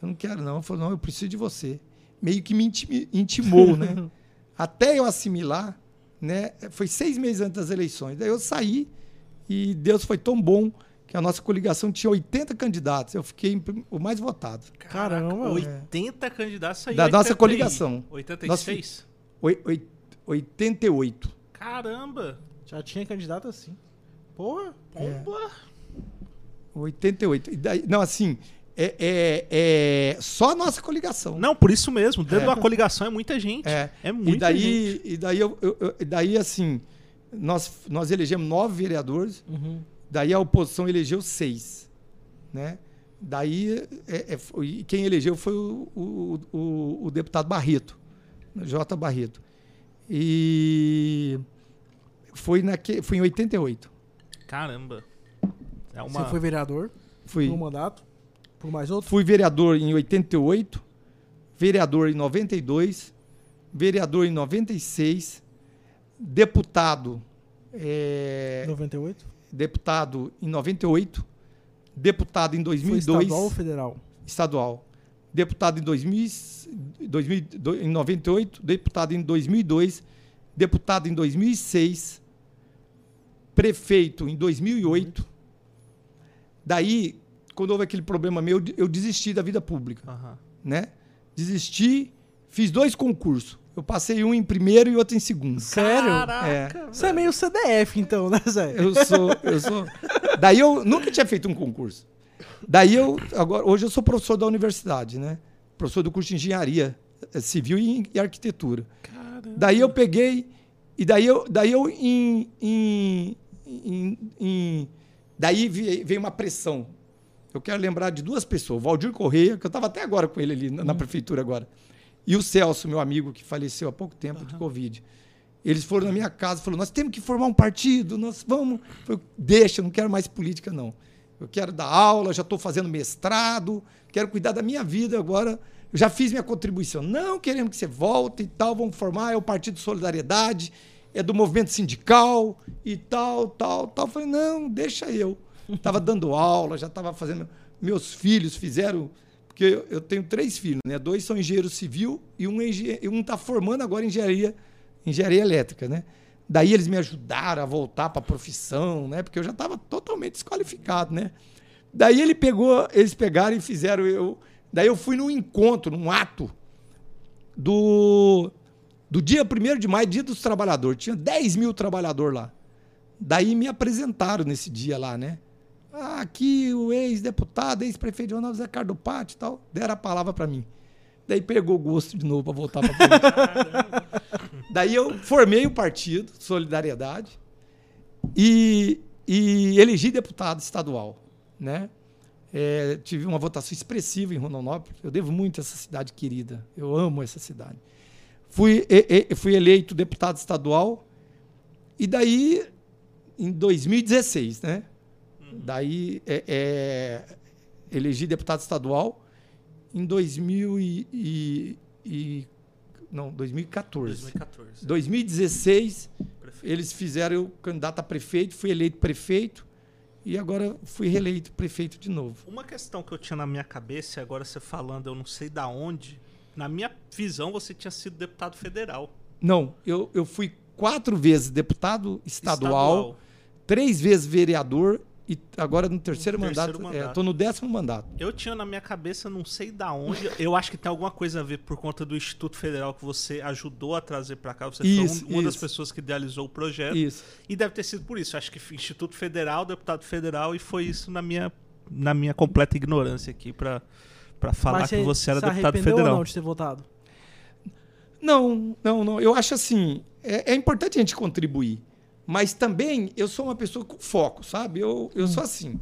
Eu não quero não". Ele falou: "Não, eu preciso de você". Meio que me intimou, né? Até eu assimilar, né? Foi seis meses antes das eleições. Daí eu saí e Deus foi tão bom que a nossa coligação tinha 80 candidatos. Eu fiquei o mais votado. Caramba, 80 candidatos aí. Da nossa 80 aí. coligação. 86? Oi- oi- 88. Caramba. Já tinha candidato assim. Porra. Pomba. 88. E daí, não, assim, é, é- é só a nossa coligação. Não, por isso mesmo. Dentro É. de uma coligação é muita gente. É. É, muita e daí, gente. e daí, eu, eu- eu- e daí assim, nós, nós elegemos nove vereadores, Uhum. daí a oposição elegeu seis, né? Daí é- é- foi- quem elegeu foi o, o- o- o deputado Barreto, J. Barreto. E foi, naque, foi em 88. Caramba. É uma... Você foi vereador Fui, por um mandato? Por mais outro? fui vereador em 88, vereador em 92, vereador em 96, deputado é, 98? deputado em 98, deputado em Foi 2002, estadual ou federal? estadual, deputado em 2000, 2000, do- em 98, deputado em 2002, deputado em 2006, prefeito em 2008. Daí, quando houve aquele problema meu, eu desisti da vida pública Aham. né? Desisti, fiz dois concursos. Eu passei um em primeiro e outro em segundo. Sério? Caraca. Você é meio CDF, então, né, Zé? Eu sou, eu sou. Daí eu nunca tinha feito um concurso. Daí eu agora hoje eu sou professor da universidade, né? Professor do curso de engenharia eh, civil e, e arquitetura. Caramba. Daí eu peguei e daí eu, daí eu em, em, em- em- daí veio uma pressão. Eu quero lembrar de duas pessoas, o Valdir Correia, que eu estava até agora com ele ali na, na prefeitura agora, e o Celso, meu amigo que faleceu há pouco tempo de Covid. Eles foram na minha casa e falaram: nós temos que formar um partido, nós vamos. Eu falei, deixa, eu não quero mais política, não. Eu quero dar aula, já estou fazendo mestrado, quero cuidar da minha vida agora, Eu já fiz minha contribuição. Não queremos que você volte e tal, vamos formar, é o Partido Solidariedade, é do movimento sindical e tal, tal, tal. Eu falei, não, deixa eu. Tava dando aula, já estava fazendo. Meus filhos fizeram. Porque eu tenho três filhos, né? Dois são engenheiro civil e um está um tá formando agora engenharia, engenharia elétrica, né? Daí eles me ajudaram a voltar para a profissão, né? Porque eu já estava totalmente desqualificado, né? Daí ele pegou, eles pegaram e fizeram eu. Daí eu fui num encontro, num ato do, do dia 1 de maio, dia dos trabalhadores. Tinha 10 mil trabalhadores lá. Daí me apresentaram nesse dia lá, né? Ah, aqui o ex-deputado, ex-prefeito de Ronaldo Zé Cardo Pátio e tal, deram a palavra para mim. Daí pegou gosto de novo para voltar para política. Daí eu formei o partido Solidariedade e, e elegi deputado estadual né? É, tive uma votação expressiva em Rondonópolis. Eu devo muito a essa cidade querida. Eu amo essa cidade. Fui, e, e, fui eleito deputado estadual e daí, em 2016, né? Uhum. Daí é, é, elegi deputado estadual em 2000 e, e, e não, 2014. 2014. 2016, prefeito. eles fizeram o candidato a prefeito, fui eleito prefeito e agora fui reeleito prefeito de novo. Uma questão que eu tinha na minha cabeça, e agora você falando, eu não sei da onde, na minha visão você tinha sido deputado federal. Não, eu, eu fui quatro vezes deputado estadual, estadual. três vezes vereador e agora no terceiro, terceiro mandato. Estou é, no décimo mandato. Eu tinha na minha cabeça, não sei da onde. eu acho que tem alguma coisa a ver por conta do Instituto Federal que você ajudou a trazer para cá. Você isso, foi um, uma das pessoas que idealizou o projeto. Isso. E deve ter sido por isso. Acho que Instituto Federal, deputado federal, e foi isso na minha, na minha completa ignorância aqui para para falar Mas que você era deputado federal. Ou não de ter votado? Não, não, não. Eu acho assim, é, é importante a gente contribuir. Mas também eu sou uma pessoa com foco, sabe? Eu, eu hum. sou assim.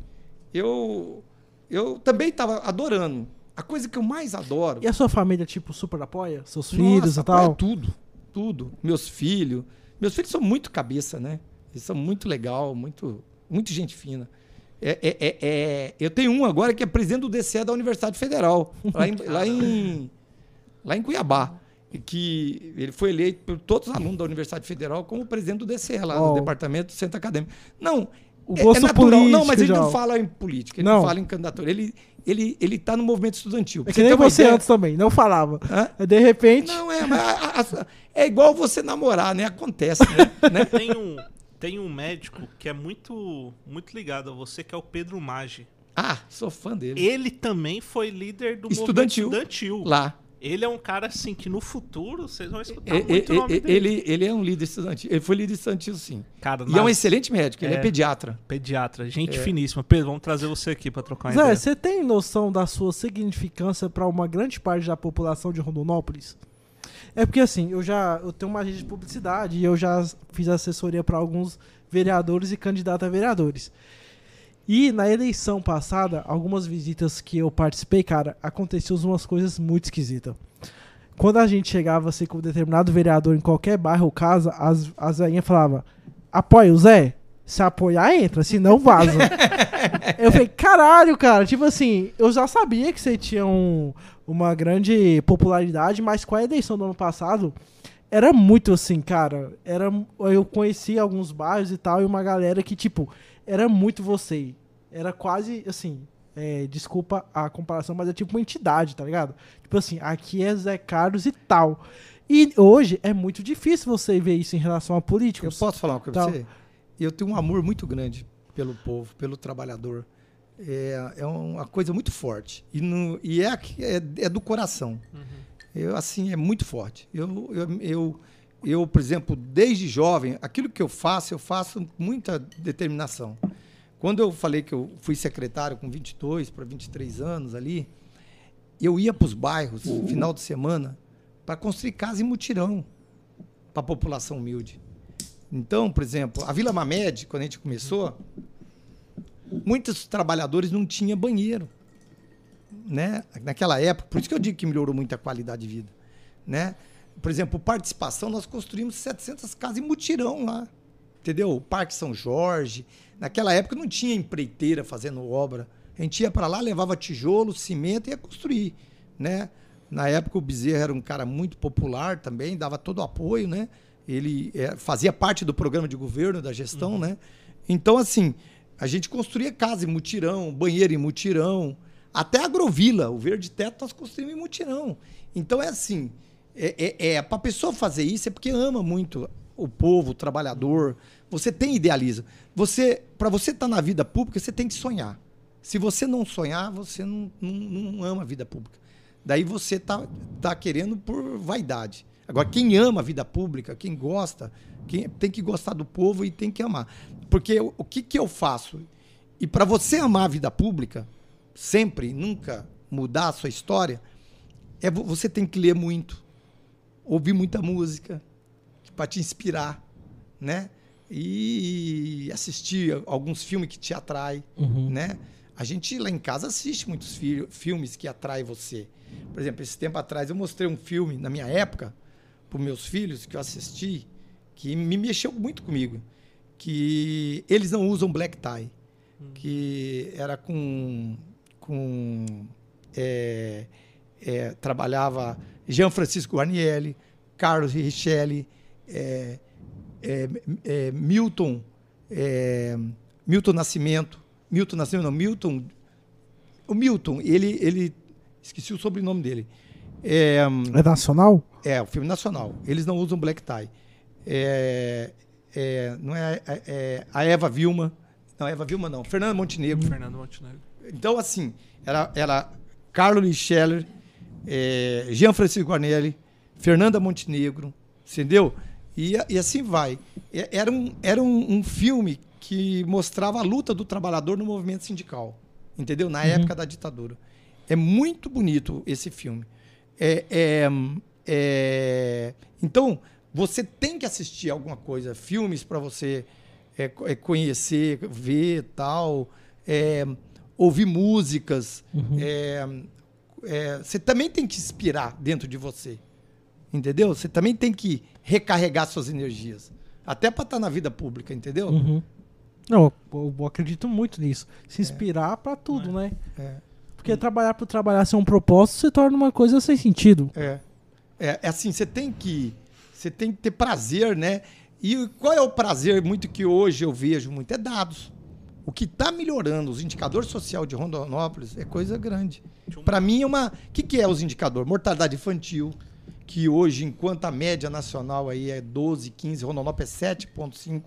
Eu, eu também estava adorando. A coisa que eu mais adoro. E a sua família, tipo, super apoia? Seus Nossa, filhos e tal? tudo. Tudo. Meus filhos. Meus filhos são muito cabeça, né? Eles são muito legal, muito, muito gente fina. É, é, é, é, eu tenho um agora que é presidente do DCE da Universidade Federal, lá em, lá em, lá em Cuiabá que ele foi eleito por todos os alunos da Universidade Federal como presidente do DCE, lá oh. no Departamento do Centro Acadêmico. Não, o é, é natural. Político, não, mas ele já. não fala em política, ele não, não fala em candidatura. Ele, ele, ele tá no movimento estudantil. É que nem você ideia... antes também, não falava. Hã? De repente. Não, é, mas a, a, é igual você namorar, né? Acontece, né? né? Tem, um, tem um médico que é muito, muito ligado a você, que é o Pedro Maggi. Ah, sou fã dele. Ele também foi líder do estudantil, movimento estudantil. Lá. Ele é um cara assim que no futuro vocês vão escutar é, muito é, o nome dele. Ele, ele é um líder estudantil. Ele foi líder estudantil, sim. Cara, e é um excelente médico, ele é, é pediatra. Pediatra, gente é. finíssima. Pedro, vamos trazer você aqui para trocar uma Zé, ideia. você tem noção da sua significância para uma grande parte da população de Rondonópolis? É porque assim, eu já eu tenho uma agência de publicidade e eu já fiz assessoria para alguns vereadores e candidatos a vereadores. E na eleição passada, algumas visitas que eu participei, cara, aconteceu umas coisas muito esquisitas. Quando a gente chegava assim com um determinado vereador em qualquer bairro ou casa, as, as velhinhas falavam: apoia o Zé? Se apoiar, entra, se não, vaza. eu falei, caralho, cara. Tipo assim, eu já sabia que você tinha um, uma grande popularidade, mas com a eleição do ano passado, era muito assim, cara. Era, eu conheci alguns bairros e tal, e uma galera que, tipo, era muito você. Era quase assim. É, desculpa a comparação, mas é tipo uma entidade, tá ligado? Tipo assim, aqui é Zé Carlos e tal. E hoje é muito difícil você ver isso em relação a políticos. Eu posso falar uma coisa pra você? Eu tenho um amor muito grande pelo povo, pelo trabalhador. É, é uma coisa muito forte. E, no, e é, é, é do coração. Uhum. Eu, assim, é muito forte. Eu, eu, eu eu, por exemplo, desde jovem, aquilo que eu faço, eu faço com muita determinação. Quando eu falei que eu fui secretário com 22 para 23 anos ali, eu ia para os bairros, no final de semana, para construir casa em mutirão para a população humilde. Então, por exemplo, a Vila Mamed, quando a gente começou, muitos trabalhadores não tinham banheiro. Né? Naquela época, por isso que eu digo que melhorou muito a qualidade de vida. Né? Por exemplo, participação, nós construímos 700 casas em mutirão lá. Entendeu? O Parque São Jorge. Naquela época não tinha empreiteira fazendo obra. A gente ia para lá, levava tijolo, cimento e ia construir. Né? Na época o Bezerra era um cara muito popular também, dava todo o apoio, né? Ele é, fazia parte do programa de governo, da gestão, uhum. né? Então, assim, a gente construía casa em mutirão, banheiro em mutirão, até agrovila, o verde teto nós construímos em mutirão. Então é assim, é, é, é para a pessoa fazer isso é porque ama muito o povo, o trabalhador. Você tem idealismo. Você, para você estar tá na vida pública, você tem que sonhar. Se você não sonhar, você não, não, não ama a vida pública. Daí você tá, tá querendo por vaidade. Agora, quem ama a vida pública, quem gosta, quem tem que gostar do povo e tem que amar. Porque o, o que, que eu faço? E para você amar a vida pública, sempre, nunca mudar a sua história, é você tem que ler muito, ouvir muita música para te inspirar, né? E assistir alguns filmes que te atraem, uhum. né? A gente lá em casa assiste muitos fi filmes que atraem você. Por exemplo, esse tempo atrás eu mostrei um filme na minha época para meus filhos que eu assisti que me mexeu muito comigo, que eles não usam black tie, hum. que era com com é, é, trabalhava Jean Francisco Guarnieri, Carlos Richelli, é, é, é Milton, é, Milton Nascimento, Milton Nascimento, não, Milton, o Milton, ele, ele, esqueci o sobrenome dele. É, é nacional? É, o filme nacional. Eles não usam black tie. É, é, não é, é, a Eva Vilma, não, Eva Vilma não, Fernando Montenegro. Fernando Montenegro. Então, assim, era, era Carlos Scheller, é, Jean Francisco Guarnelli, Fernanda Montenegro, entendeu? E, e assim vai. Era um, era um, um, filme que mostrava a luta do trabalhador no movimento sindical, entendeu? Na uhum. época da ditadura. É muito bonito esse filme. É, é, é, então, você tem que assistir alguma coisa, filmes para você é, é, conhecer, ver tal, é, ouvir músicas. Uhum. É, você também tem que inspirar dentro de você. Entendeu? Você também tem que recarregar suas energias. Até para estar tá na vida pública, entendeu? Uhum. Não, eu, eu, acredito muito nisso. Se inspirar é. para tudo, né? É. Porque trabalhar por trabalhar sem um propósito se torna uma coisa sem sentido. É. É, é assim, você tem que você tem que ter prazer, né? E qual é o prazer muito que hoje eu vejo muito? É dados. O que está melhorando os indicadores social de Rondonópolis é coisa grande. Para mim é uma. O que, que é os indicadores? Mortalidade infantil, que hoje, enquanto a média nacional aí é 12, 15, Rondonópolis é 7,5.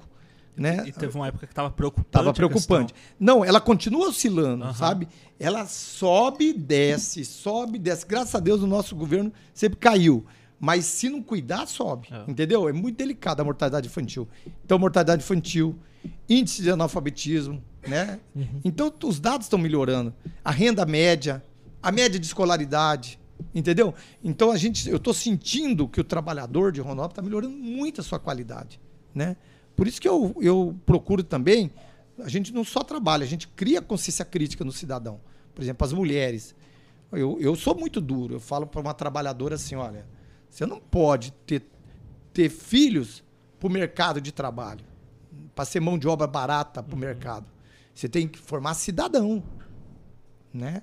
Né? E teve uma época que estava preocupante. Estava preocupante. Não, ela continua oscilando, uhum. sabe? Ela sobe e desce, sobe e desce. Graças a Deus o nosso governo sempre caiu. Mas se não cuidar, sobe. É. Entendeu? É muito delicado a mortalidade infantil. Então, mortalidade infantil, índice de analfabetismo, né? Uhum. Então, os dados estão melhorando. A renda média, a média de escolaridade, entendeu? Então, a gente, eu estou sentindo que o trabalhador de Rondônia está melhorando muito a sua qualidade, né? Por isso que eu, eu procuro também, a gente não só trabalha, a gente cria consciência crítica no cidadão. Por exemplo, as mulheres. Eu, eu sou muito duro, eu falo para uma trabalhadora assim, olha, você não pode ter, ter filhos para o mercado de trabalho, para ser mão de obra barata para o uhum. mercado. Você tem que formar cidadão, né?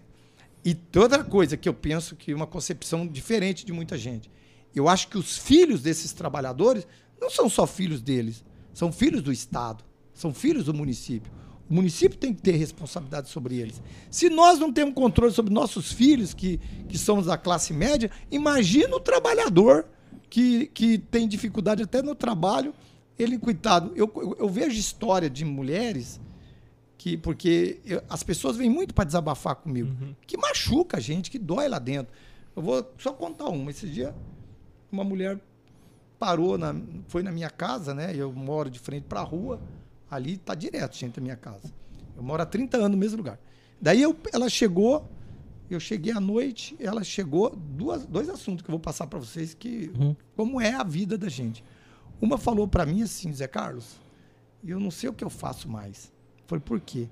E toda coisa que eu penso que é uma concepção diferente de muita gente. Eu acho que os filhos desses trabalhadores não são só filhos deles, são filhos do Estado, são filhos do município. O município tem que ter responsabilidade sobre eles. Se nós não temos controle sobre nossos filhos, que, que somos da classe média, imagina o trabalhador que, que tem dificuldade até no trabalho. Ele, coitado, eu, eu vejo história de mulheres que, porque eu, as pessoas vêm muito para desabafar comigo, uhum. que machuca a gente, que dói lá dentro. Eu vou só contar uma. Esse dia, uma mulher parou, na, foi na minha casa, né? Eu moro de frente para a rua Ali está direto, gente, da minha casa. Eu moro há 30 anos no mesmo lugar. Daí eu, ela chegou, eu cheguei à noite, ela chegou, duas, dois assuntos que eu vou passar para vocês, que uhum. como é a vida da gente. Uma falou para mim assim, Zé Carlos, eu não sei o que eu faço mais. Foi por quê?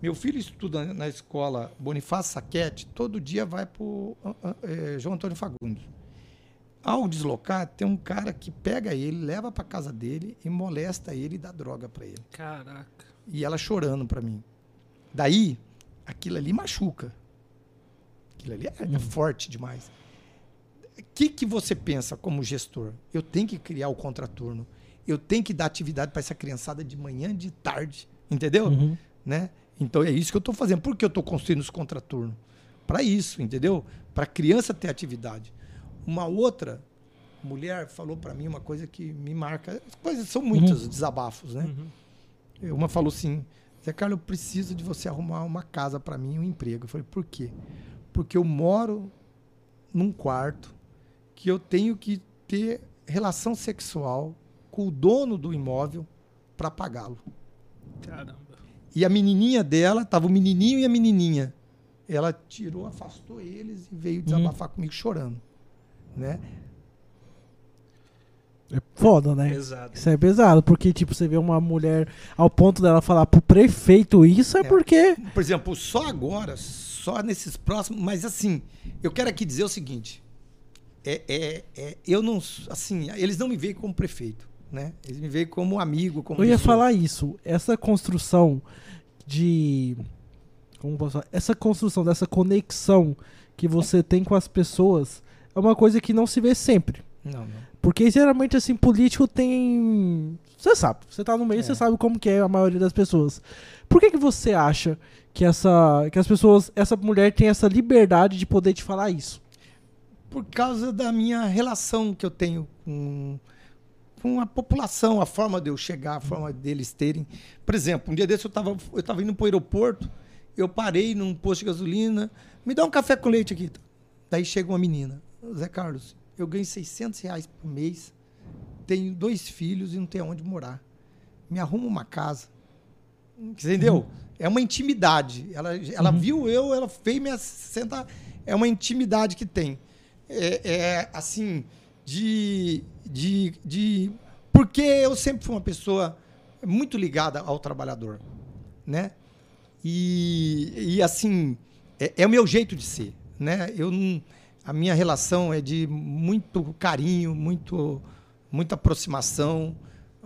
Meu filho estuda na escola Bonifácio Saquete, todo dia vai para o é, João Antônio Fagundes. Ao deslocar, tem um cara que pega ele, leva para casa dele e molesta ele e dá droga para ele. Caraca. E ela chorando para mim. Daí, aquilo ali machuca. Aquilo ali é, é forte demais. que, que você pensa como gestor? Eu tenho que criar o contraturno. Eu tenho que dar atividade para essa criançada de manhã, de tarde. Entendeu? Uhum. Né? Então é isso que eu estou fazendo. Por que eu estou construindo os contraturnos? Para isso, entendeu? Para a criança ter atividade. Uma outra mulher falou para mim uma coisa que me marca. As coisas são muitos desabafos, né? Uma falou assim: Zé Carlos, eu preciso de você arrumar uma casa para mim, um emprego. Eu falei: por quê? Porque eu moro num quarto que eu tenho que ter relação sexual com o dono do imóvel para pagá-lo. Caramba. E a menininha dela, tava o menininho e a menininha. Ela tirou, afastou eles e veio desabafar comigo chorando, né? É foda, né? Pesado. Isso é pesado, porque, tipo, você vê uma mulher ao ponto dela falar pro prefeito isso, é, É. porque. Por exemplo, só agora, só nesses próximos, mas assim, eu quero aqui dizer o seguinte, é, é, é, eu não, assim, eles não me veem como prefeito, né? Eles me veem como amigo, como Eu ia pessoa. falar isso. Essa construção de. Como posso falar? Essa construção dessa conexão que você tem com as pessoas é uma coisa que não se vê sempre. Não, não. Porque geralmente, assim, político tem. Você sabe, você tá no meio, É. você sabe como que é a maioria das pessoas. Por que, que você acha que essa. que as pessoas. essa mulher tem essa liberdade de poder te falar isso? Por causa da minha relação que eu tenho com, com a população, a forma de eu chegar, a forma deles terem. Por exemplo, um dia desse eu estava eu tava indo para o aeroporto, eu parei num posto de gasolina, me dá um café com leite aqui. Daí chega uma menina, Zé Carlos, eu ganho 600 reais por mês, tenho dois filhos e não tenho onde morar. Me arruma uma casa. Entendeu? É uma intimidade. Ela, ela viu eu, ela veio me sentar. É uma intimidade que tem. É, é, assim, de, de, de. Porque eu sempre fui uma pessoa muito ligada ao trabalhador. Né? E, e assim, é, é o meu jeito de ser. Né? Eu não, a minha relação é de muito carinho, muito, muita aproximação.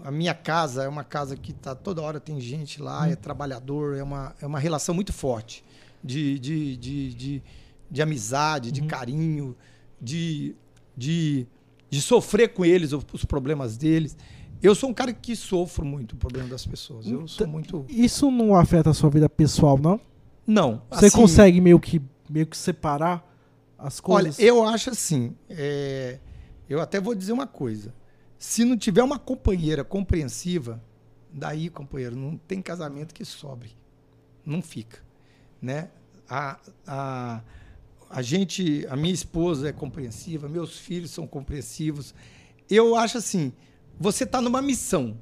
A minha casa é uma casa que tá toda hora tem gente lá, é trabalhador, é uma, é uma relação muito forte de, de, de, de, de amizade, de carinho, de, de, de sofrer com eles os, problemas deles. Eu sou um cara que sofro muito o problema das pessoas. Eu sou muito. Isso não afeta a sua vida pessoal, não? Não. Você assim, consegue meio que, meio que separar as Olha, coisas? eu acho assim. é, eu até vou dizer uma coisa. Se não tiver uma companheira compreensiva, daí, companheiro, não tem casamento que sobre. Não fica. Né? A, a, a gente, a minha esposa é compreensiva, meus filhos são compreensivos. Eu acho assim, você está numa missão,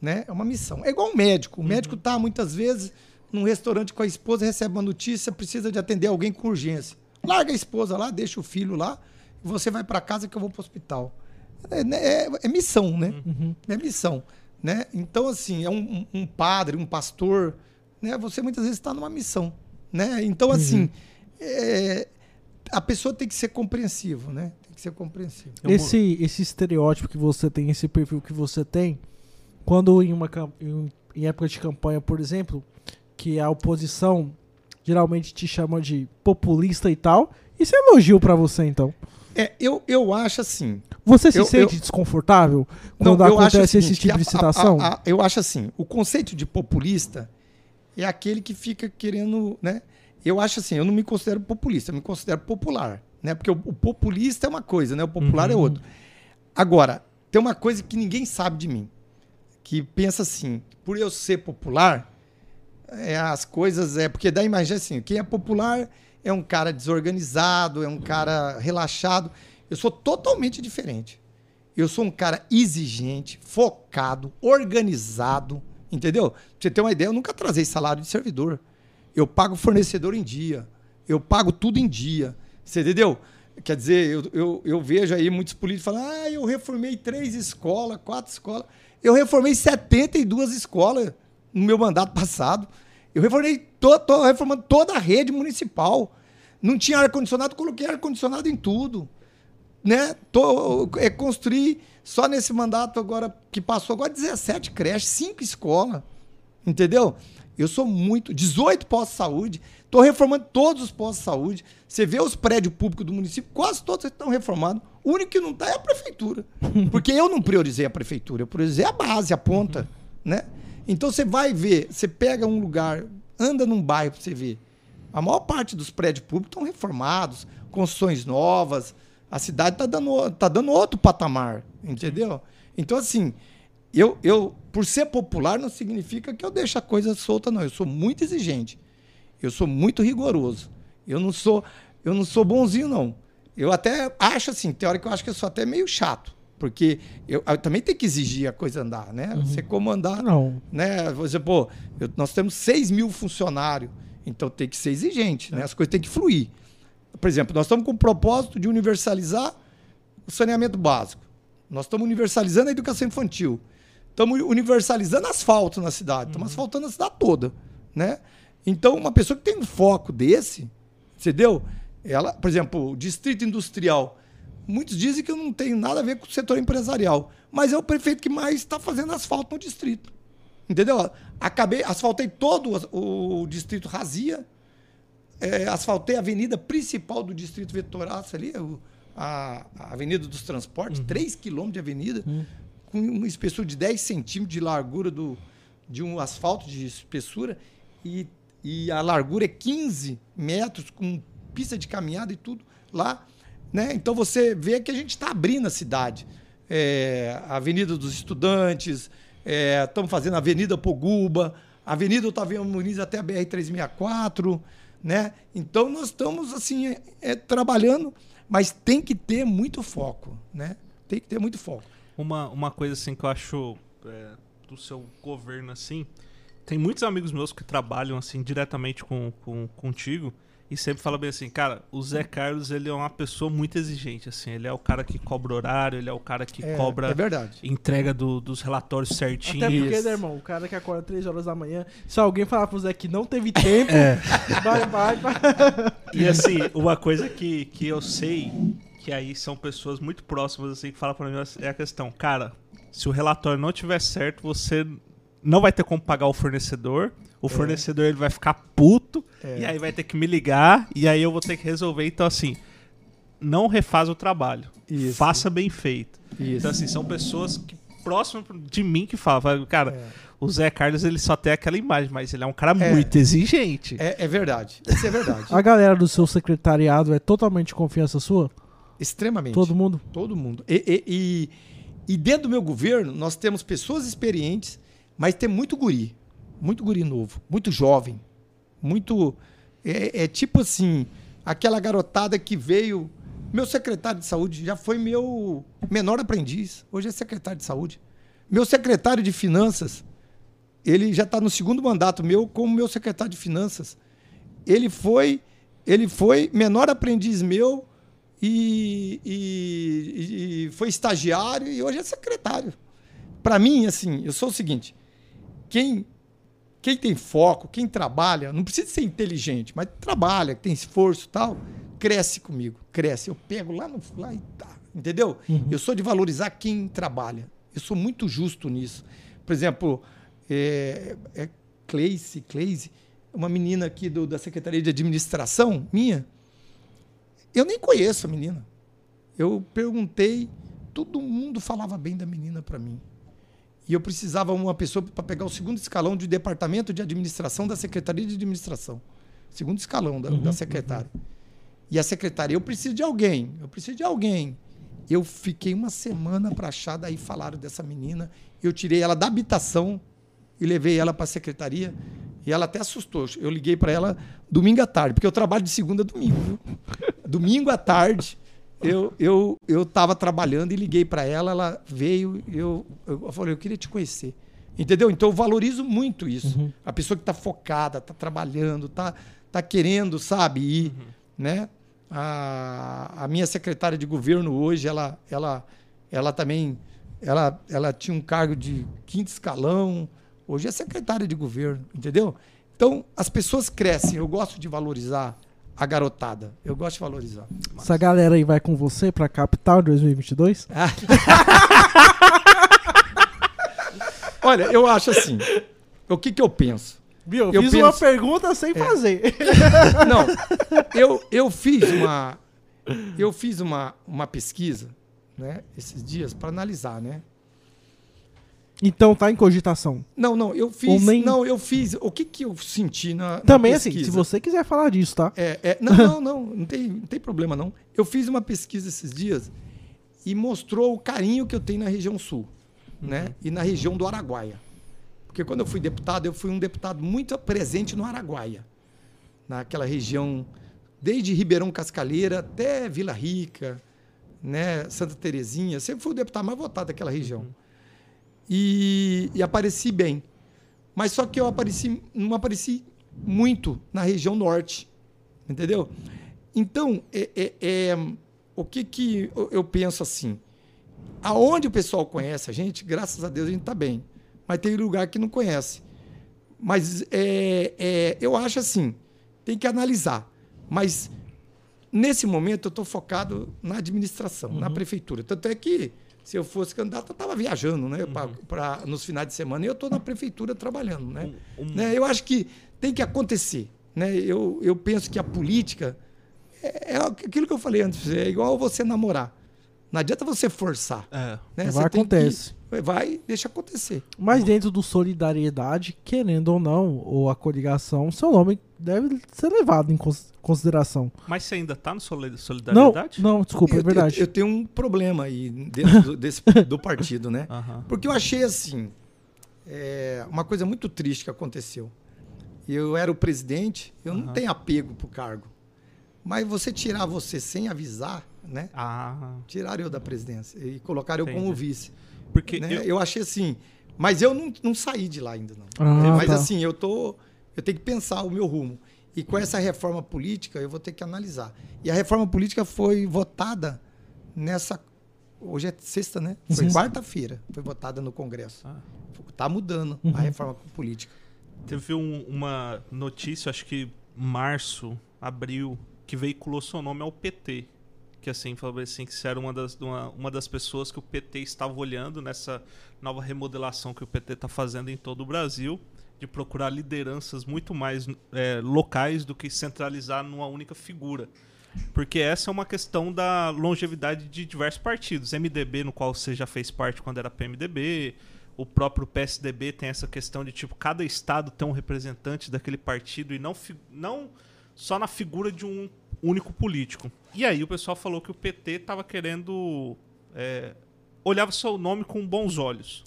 né? É uma missão. É igual um médico. O médico está muitas vezes num restaurante com a esposa, recebe uma notícia, precisa de atender alguém com urgência. Larga a esposa lá, deixa o filho lá, e você vai para casa que eu vou para o hospital. É, né, é- é missão, né? É missão, né? Então assim, é um, um padre, um pastor, né? Você muitas vezes está numa missão, né? Então assim, é, a pessoa tem que ser compreensivo, né? Tem que ser compreensivo. Esse, esse estereótipo que você tem, esse perfil que você tem, quando em uma em, em época de campanha, por exemplo, que a oposição geralmente te chama de populista e tal, isso é elogio pra você, então. É, eu, eu acho assim. Você se Eu- sente eu- desconfortável quando eu acho o acontece esse seguinte, tipo de a- citação? a- a- eu acho assim, o conceito de populista é aquele que fica querendo, né? Eu acho assim, eu não me considero populista, eu me considero popular, né? Porque o, o populista é uma coisa, né? O popular é Uhum. outro. Agora, tem uma coisa que ninguém sabe de mim, que pensa assim, por eu ser popular, é, as coisas é porque dá a imagem assim, quem é popular é um cara desorganizado, é um cara relaxado. Eu sou totalmente diferente. Eu sou um cara exigente, focado, organizado, entendeu? Pra você ter uma ideia, eu nunca trazei salário de servidor. Eu pago fornecedor em dia. Eu pago tudo em dia. Você entendeu? Quer dizer, eu, eu, eu vejo aí muitos políticos falando: ah, eu reformei três escolas, quatro escolas. Eu reformei 72 escolas no meu mandato passado. Eu reformei to, tô reformando toda a rede municipal. Não tinha ar-condicionado, coloquei ar-condicionado em tudo né? Tô, é, construir só nesse mandato agora que passou agora 17 creches, 5 escolas. Entendeu? Eu sou muito. 18 postos de saúde. Estou reformando todos os postos de saúde. Você vê os prédios públicos do município, quase todos estão reformados. O único que não está é a prefeitura. Porque eu não priorizei a prefeitura, eu priorizei a base, a ponta. Né? Então você vai ver, você pega um lugar, anda num bairro para você ver. A maior parte dos prédios públicos estão reformados, construções novas. A cidade está dando, tá dando outro patamar, entendeu? Então, assim, eu, eu, por ser popular, não significa que eu deixo a coisa solta, não. Eu sou muito exigente. Eu sou muito rigoroso. Eu não sou, eu não sou bonzinho, não. Eu até acho assim, tem hora que eu acho que eu sou até meio chato. Porque eu, eu também tenho que exigir a coisa andar, né? Uhum. Você comandar. Não. Né? Você, pô, eu- nós temos 6 mil funcionários, então tem que ser exigente, né? As coisas têm que fluir. Por exemplo, nós estamos com o propósito de universalizar o saneamento básico. Nós estamos universalizando a educação infantil. Estamos universalizando asfalto na cidade. Estamos asfaltando a cidade toda, né? Então, uma pessoa que tem um foco desse, entendeu? Ela, por exemplo, o distrito industrial. Muitos dizem que eu não tenho nada a ver com o setor empresarial, mas é o prefeito que mais está fazendo asfalto no distrito. Entendeu? Acabei, asfaltei todo o, o distrito Razia, é, asfaltei a avenida principal do distrito Vetoraço ali, o- a, a Avenida dos Transportes, 3 quilômetros de avenida, com uma espessura de 10 centímetros de largura do, de um asfalto de espessura, e, e a largura é 15 metros, com pista de caminhada e tudo lá. Né? Então você vê que a gente está abrindo a cidade. É, Avenida dos Estudantes, estamos fazendo a Avenida Poguba, Avenida Otávio Muniz até a BR-364, né? Então nós estamos assim é, é, trabalhando, mas tem que ter muito foco, né? Tem que ter muito foco. Uma, uma coisa assim que eu acho é, do seu governo assim, tem muitos amigos meus que trabalham assim diretamente com, com contigo e sempre falam bem assim, cara, o Zé Carlos ele é uma pessoa muito exigente assim, ele é o cara que cobra horário, ele é o cara que É, cobra é verdade. entrega do- dos relatórios certinho. Até porque, né, irmão, o cara que acorda 3 horas da manhã, se alguém falar pro Zé que não teve tempo, É. vai, vai, vai. E assim, uma coisa que, que eu sei que aí são pessoas muito próximas assim que falam pra mim é a questão, cara, se o relatório não tiver certo, você não vai ter como pagar o fornecedor. O fornecedor ele vai ficar puto É. e aí vai ter que me ligar e aí eu vou ter que resolver. Então assim, não refaz o trabalho. Isso. Faça bem feito. Isso. Então assim, são pessoas que próximas de mim que falam, falam, cara, É. o Zé Carlos ele só tem aquela imagem, mas ele é um cara É. muito exigente. É, é verdade. Isso é verdade. A galera do seu secretariado é totalmente confiança sua? Extremamente. Todo mundo? Todo mundo. E, e- e- e dentro do meu governo, nós temos pessoas experientes, mas tem muito guri. Muito guri novo. Muito jovem. Muito. É, é tipo assim, aquela garotada que veio. Meu secretário de saúde já foi meu menor aprendiz. Hoje é secretário de saúde. Meu secretário de finanças, ele já está no segundo mandato meu como meu secretário de finanças. Ele foi, ele foi menor aprendiz meu e, e- e foi estagiário e hoje é secretário. Para mim, assim, eu sou o seguinte: quem, quem tem foco, quem trabalha, não precisa ser inteligente, mas trabalha, tem esforço e tal, cresce comigo, cresce. Eu pego lá, no, lá e tá, entendeu? Eu sou de valorizar quem trabalha. Eu sou muito justo nisso. Por exemplo, é, é Cleice, Cleise, uma menina aqui do- da Secretaria de Administração minha, eu nem conheço a menina. Eu perguntei, todo mundo falava bem da menina para mim. E eu precisava uma pessoa para pegar o segundo escalão de departamento de administração da Secretaria de Administração. Segundo escalão da, da secretária. E a secretária, eu preciso de alguém, eu preciso de alguém. Eu fiquei uma semana para achar, daí falaram dessa menina. Eu tirei ela da habitação e levei ela para a secretaria. E ela até assustou. Eu liguei para ela domingo à tarde, porque eu trabalho de segunda a domingo. Viu? domingo à tarde, eu eu eu estava trabalhando e liguei para ela. Ela veio. Eu, eu falei, eu queria te conhecer. Entendeu? Então eu valorizo muito isso. A pessoa que está focada, está trabalhando, está tá querendo, sabe, ir, né? A, a minha secretária de governo hoje, ela, ela, ela também, ela, ela tinha um cargo de quinto escalão, hoje é secretária de governo, entendeu? Então, as pessoas crescem, eu gosto de valorizar a garotada, eu gosto de valorizar. Essa galera aí vai com você pra capital em 2022? Olha, eu acho assim, o que que eu penso? Viu? Eu, fiz uma penso- pergunta sem fazer. Não, eu, eu fiz uma eu fiz uma, uma pesquisa, né, esses dias para analisar, né? Então tá em cogitação. Não, não, eu fiz, nem- não, eu fiz. O que que eu senti na, na Também assim, pesquisa? se você quiser falar disso, tá? É, é, não, não, não, não tem, não tem problema não. Eu fiz uma pesquisa esses dias e mostrou o carinho que eu tenho na região sul, né? E na região do Araguaia. Porque quando eu fui deputado, eu fui um deputado muito presente no Araguaia. Naquela região, desde Ribeirão Cascaleira até Vila Rica, né? Santa Terezinha. Sempre fui o deputado mais votado daquela região. E, e apareci bem. Mas só que eu apareci, não apareci muito na região norte. Entendeu? Então, é, é- é, o que, que eu- penso assim? Aonde o pessoal conhece a gente, graças a Deus a gente está bem. Mas tem lugar que não conhece. Mas é, é, eu acho assim, tem que analisar. Mas nesse momento eu estou focado na administração, na prefeitura. Tanto é que se eu fosse candidato, eu estava viajando, né? pra- pra- nos finais de semana e eu estou na prefeitura trabalhando. Né? Um- um- Né? Eu acho que tem que acontecer. Né? Eu, eu penso que a política é, é aquilo que eu falei antes, é igual você namorar. Não adianta você forçar. É. Né? Vai, Você tem que- acontece. Vai, deixa acontecer. Mas dentro do solidariedade, querendo ou não, ou a coligação, seu nome deve ser levado em cons- consideração. Mas você ainda tá no Soli- Não, Solidariedade? não, desculpa, eu, é verdade. Eu, eu tenho um problema aí dentro do, desse, do partido, né? Aham. Porque eu achei assim, é, uma coisa muito triste que aconteceu. Eu era o presidente, eu não Aham. tenho apego pro cargo. Mas você tirar você sem avisar, né? Ah, Tiraram eu da presidência e colocaram eu como Entendi. vice. Porque né? eu, eu... achei assim, mas eu não, não saí de lá ainda não. Ah, mas tá. assim, eu tô, eu tenho que pensar o meu rumo. E com essa reforma política, eu vou ter que analisar. E a reforma política foi votada nessa hoje é sexta, né? Foi quarta-feira, foi votada no Congresso. Ah. Tá mudando Uhum. a reforma política. teve um- uma notícia, acho que março, abril, que veiculou seu nome ao PT. Que assim, falou assim, que você era uma das, uma, uma das pessoas que o PT estava olhando nessa nova remodelação que o PT está fazendo em todo o Brasil, de procurar lideranças muito mais é, locais do que centralizar numa única figura. Porque essa é uma questão da longevidade de diversos partidos. MDB, no qual você já fez parte quando era PMDB, o próprio PSDB tem essa questão de tipo cada estado tem um representante daquele partido e não não só na figura de um único político. E aí o pessoal falou que o PT estava querendo é, olhava seu nome com bons olhos.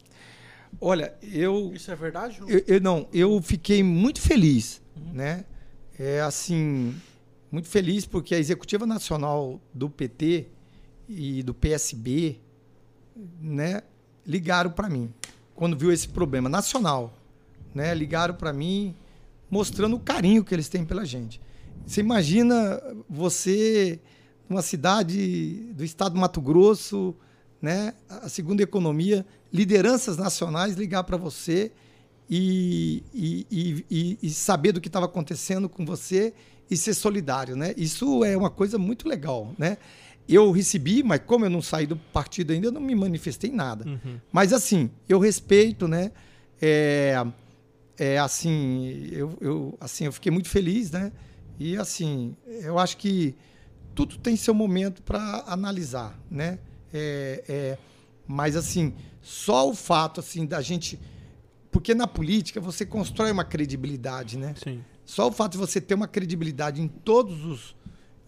Olha, eu Isso é verdade? Eu, eu- não, eu fiquei muito feliz, né? É assim, muito feliz porque a executiva nacional do PT e do PSB, né, ligaram para mim quando viu esse problema nacional, né? Ligaram para mim mostrando o carinho que eles têm pela gente. Você imagina você numa cidade do estado do Mato Grosso, né, a segunda economia, lideranças nacionais ligar para você e, e, e- e- saber do que estava acontecendo com você e ser solidário, né? Isso é uma coisa muito legal, né? Eu recebi, mas como eu não saí do partido ainda, eu não me manifestei em nada. Uhum. Mas assim, eu respeito, né? É, é assim, eu, eu, assim, eu fiquei muito feliz, né? E assim, eu acho que tudo tem seu momento para analisar, né? É, é, mas assim, só o fato assim da gente, porque na política você constrói uma credibilidade, né? Sim. Só o fato de você ter uma credibilidade em todos os.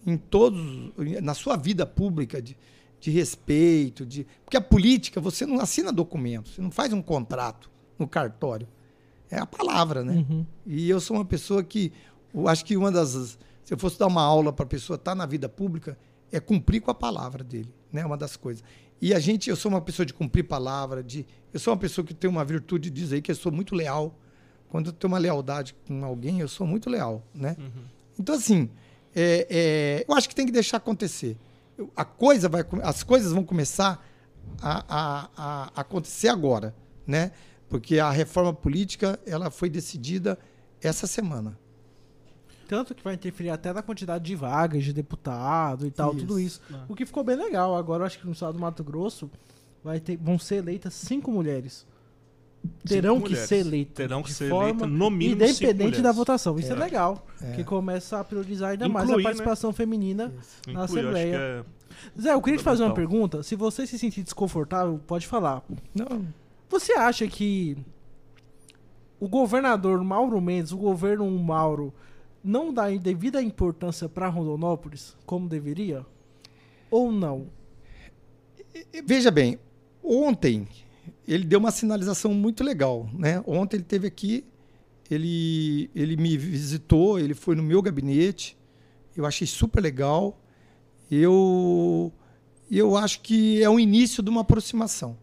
em todos. na sua vida pública, de, de respeito, de. Porque a política, você não assina documento, você não faz um contrato no cartório. É a palavra, né? Uhum. E eu sou uma pessoa que. Eu acho que uma das. Se eu fosse dar uma aula para a pessoa estar na vida pública, é cumprir com a palavra dele, né? Uma das coisas. E a gente, eu sou uma pessoa de cumprir palavra, de. Eu sou uma pessoa que tem uma virtude de dizer que eu sou muito leal. Quando eu tenho uma lealdade com alguém, eu sou muito leal, né? Então, assim, é, é, eu acho que tem que deixar acontecer. Eu- A coisa vai, as coisas vão começar a, a- a acontecer agora, né? Porque a reforma política ela foi decidida essa semana. Tanto que vai interferir até na quantidade de vagas de deputado e tal, Isso. tudo isso. É. O que ficou bem legal. Agora eu acho que no estado do Mato Grosso vai ter, vão ser eleitas cinco mulheres. terão Cinco que mulheres. ser eleitas. Terão que ser eleitas, no mínimo, cinco Independente da votação. Isso é, É. legal. É. Que começa a priorizar ainda mais a né? participação feminina na Inclui, Assembleia. é- Zé, eu queria te fazer uma pergunta. Se você se sentir desconfortável, pode falar. Não, Você acha que o governador Mauro Mendes, o governo Mauro, não dá devida importância para Rondonópolis como deveria? Ou não? Veja bem, ontem ele deu uma sinalização muito legal, né? Ontem ele teve aqui, ele, ele me visitou, ele foi no meu gabinete, eu achei super legal. Eu, eu acho que é o início de uma aproximação,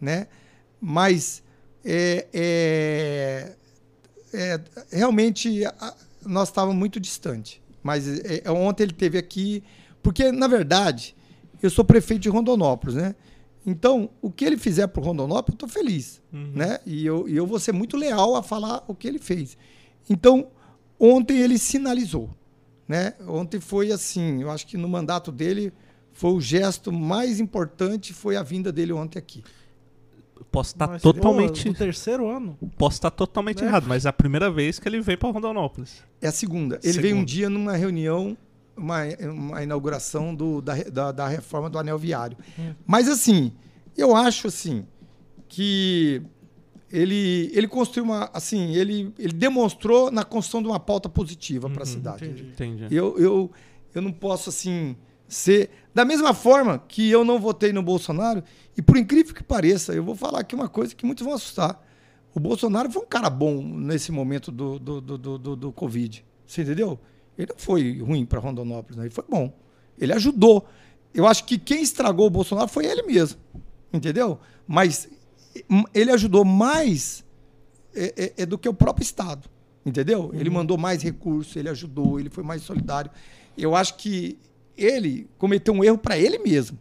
né? Mas é, é- é- realmente a- nós estávamos muito distante. Mas é, é, ontem ele teve aqui, porque na verdade eu sou prefeito de Rondonópolis, né? Então, o que ele fizer para Rondonópolis, eu estou feliz, Uhum. né? E eu, e eu vou ser muito leal a falar o que ele fez. Então, ontem ele sinalizou, né? Ontem foi assim, eu acho que no mandato dele foi o gesto mais importante foi a vinda dele ontem aqui. Posso estar Mas, totalmente. pô, no terceiro ano? Posso estar totalmente Né? errado, mas é a primeira vez que ele vem pra Rondonópolis. É a segunda. Ele veio um dia numa reunião, uma, uma inauguração do, da, da, da reforma do anel viário. Hum. Mas assim, eu acho assim que ele, ele construiu uma. Assim, ele, ele demonstrou na construção de uma pauta positiva para a Uhum, cidade. entendi. Entendi. Eu, eu, eu não posso, assim, ser. Da mesma forma que eu não votei no Bolsonaro, e por incrível que pareça, eu vou falar aqui uma coisa que muitos vão assustar. O Bolsonaro foi um cara bom nesse momento do, do, do, do, do- Covid. Você entendeu? Ele não foi ruim para Rondonópolis, né? ele foi bom. Ele ajudou. Eu acho que quem estragou o Bolsonaro foi ele mesmo. Entendeu? Mas hum, ele ajudou mais é, é- é do que o próprio Estado. Entendeu? Ele mandou mais recursos, ele ajudou, ele foi mais solidário. Eu acho que ele cometeu um erro para ele mesmo.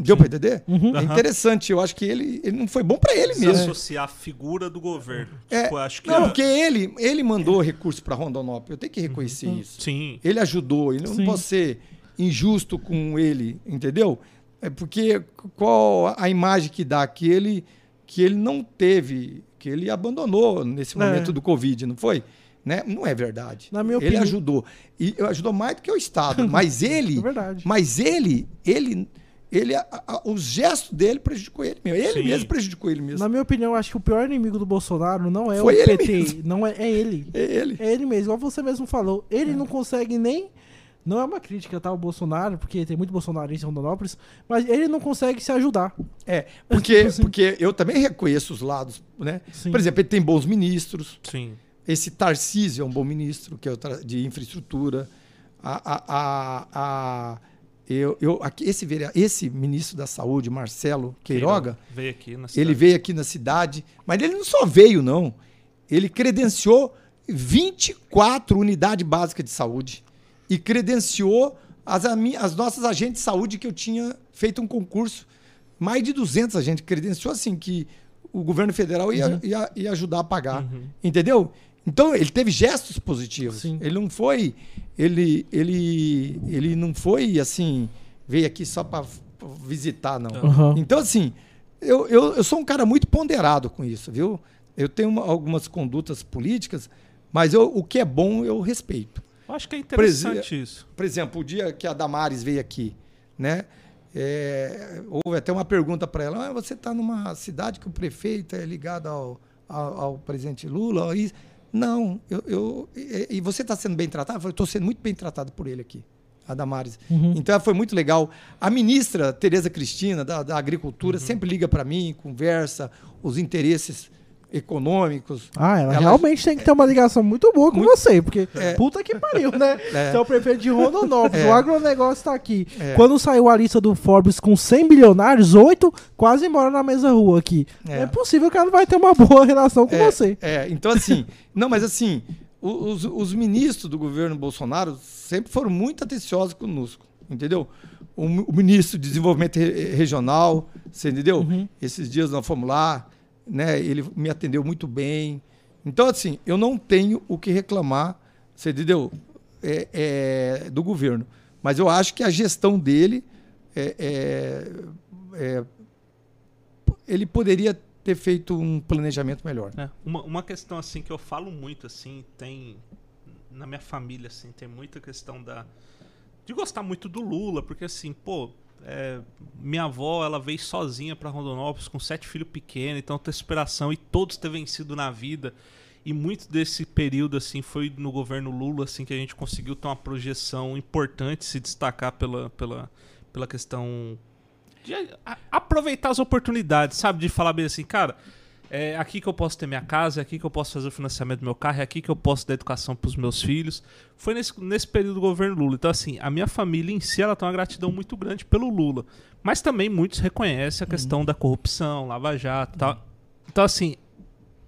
Deu para entender? Uhum. É interessante. Eu acho que ele, ele não foi bom para ele Se mesmo. associar a figura do governo. É, Tipo, eu acho que não, é- porque ele, ele mandou recurso para Rondonópolis. Eu tenho que reconhecer isso. Sim. Ele ajudou. Eu não Sim. posso ser injusto com ele, entendeu? É porque qual a imagem que dá que ele que ele não teve, que ele abandonou nesse É. momento do Covid, não foi? Né? Não é verdade. Na minha ele opinião- ajudou e ajudou mais do que o Estado. Mas ele, É verdade. mas ele, ele, ele, a- a- os gestos dele prejudicou ele mesmo. Ele Sim. mesmo prejudicou ele mesmo. Na minha opinião, eu acho que o pior inimigo do Bolsonaro não é Foi o ele PT, mesmo. não é, é ele. É ele. É ele mesmo, igual você mesmo falou. É. Ele não consegue nem. Não é uma crítica, tá? O Bolsonaro, porque tem muito bolsonarista em Rondonópolis, mas ele não consegue se ajudar. É, porque, Assim. porque eu também reconheço os lados, né? Sim. Por exemplo, ele tem bons ministros. Sim. Esse Tarcísio é um bom ministro, que é de infraestrutura. A, a, a, a- eu, eu, aqui, esse, esse ministro da Saúde, Marcelo Queiroga, Veio aqui na ele veio aqui na cidade, mas ele não só veio, não. Ele credenciou 24 unidades básicas de saúde e credenciou as, as nossas agentes de saúde que eu tinha feito um concurso. Mais de 200 agentes credenciou assim que o governo federal ia, ia, ia ajudar a pagar. Uhum. Entendeu? Então ele teve gestos positivos. Sim. Ele não foi, ele, ele, ele não foi assim, veio aqui só para visitar, não. Uhum. Então, assim, eu, eu, eu sou um cara muito ponderado com isso, viu? Eu tenho uma- algumas condutas políticas, mas eu, o que é bom eu respeito. Eu acho que é interessante Presi- isso. Por exemplo, o dia que a Damares veio aqui, né? é, houve até uma pergunta para ela: ah, você está numa cidade que o prefeito é ligado ao, ao, ao presidente Lula? E, não, eu, eu- e, você está sendo bem tratado? Eu falei, estou sendo muito bem tratado por ele aqui, a Damares. Uhum. Então foi muito legal. A ministra Tereza Cristina, da, da Agricultura, Uhum. sempre liga para mim, conversa os interesses econômicos. Ah, ela, Ela- realmente tem que ter uma ligação muito boa com você, porque puta que pariu, né? É. Você é o prefeito de Rondonópolis, É. o agronegócio tá aqui. É. Quando saiu a lista do Forbes com 100 bilionários, oito quase moram na mesma rua aqui. É, É. possível que ela não vai ter uma boa relação com É, você. É, então assim, não, mas assim, os, os ministros do governo Bolsonaro sempre foram muito atenciosos conosco, entendeu? O, o ministro de Desenvolvimento Re- Regional, você entendeu? Uhum. Esses dias nós fomos lá, né? Ele me atendeu muito bem. Então, assim, eu não tenho o que reclamar, você entendeu? É, é, do governo. Mas eu acho que a gestão dele é, é- é- ele poderia ter feito um planejamento melhor. É, uma, uma questão assim que eu falo muito assim, tem na minha família assim, tem muita questão da de gostar muito do Lula, porque assim, pô, é, minha avó, ela veio sozinha para Rondonópolis com sete filhos pequenos, então tem inspiração e todos ter vencido na vida. E muito desse período assim foi no governo Lula assim que a gente conseguiu ter uma projeção importante, se destacar pela, pela, pela questão de aproveitar as oportunidades, sabe, de falar bem assim, cara, é aqui que eu posso ter minha casa, é aqui que eu posso fazer o financiamento do meu carro, é aqui que eu posso dar educação para os meus filhos. Foi nesse, nesse período do governo Lula. Então, assim, a minha família em si ela tem uma gratidão muito grande pelo Lula. Mas também muitos reconhecem a uhum. questão uhum. da corrupção, Lava Jato e tal. Então, assim,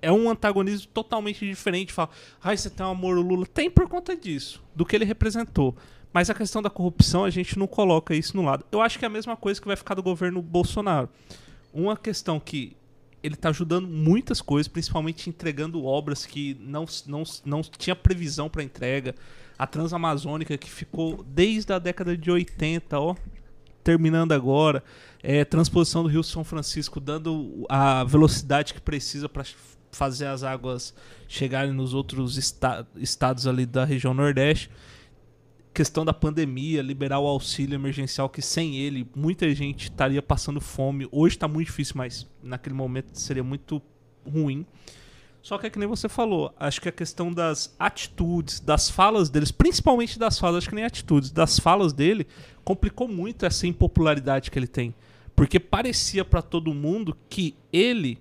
é um antagonismo totalmente diferente. Fala, ai, você tem um amor ao Lula. Tem por conta disso, do que ele representou. Mas a questão da corrupção, a gente não coloca isso no lado. Eu acho que é a mesma coisa que vai ficar do governo Bolsonaro. Uma questão que ele está ajudando muitas coisas, principalmente entregando obras que não, não, não tinha previsão para entrega. A Transamazônica, que ficou desde a década de 80, ó, terminando agora. É, transposição do Rio São Francisco, dando a velocidade que precisa para fazer as águas chegarem nos outros esta estados ali da região Nordeste questão da pandemia, liberar o auxílio emergencial, que sem ele muita gente estaria passando fome. Hoje está muito difícil, mas naquele momento seria muito ruim. Só que é que nem você falou, acho que a questão das atitudes, das falas deles, principalmente das falas, acho que nem atitudes, das falas dele, complicou muito essa impopularidade que ele tem. Porque parecia para todo mundo que ele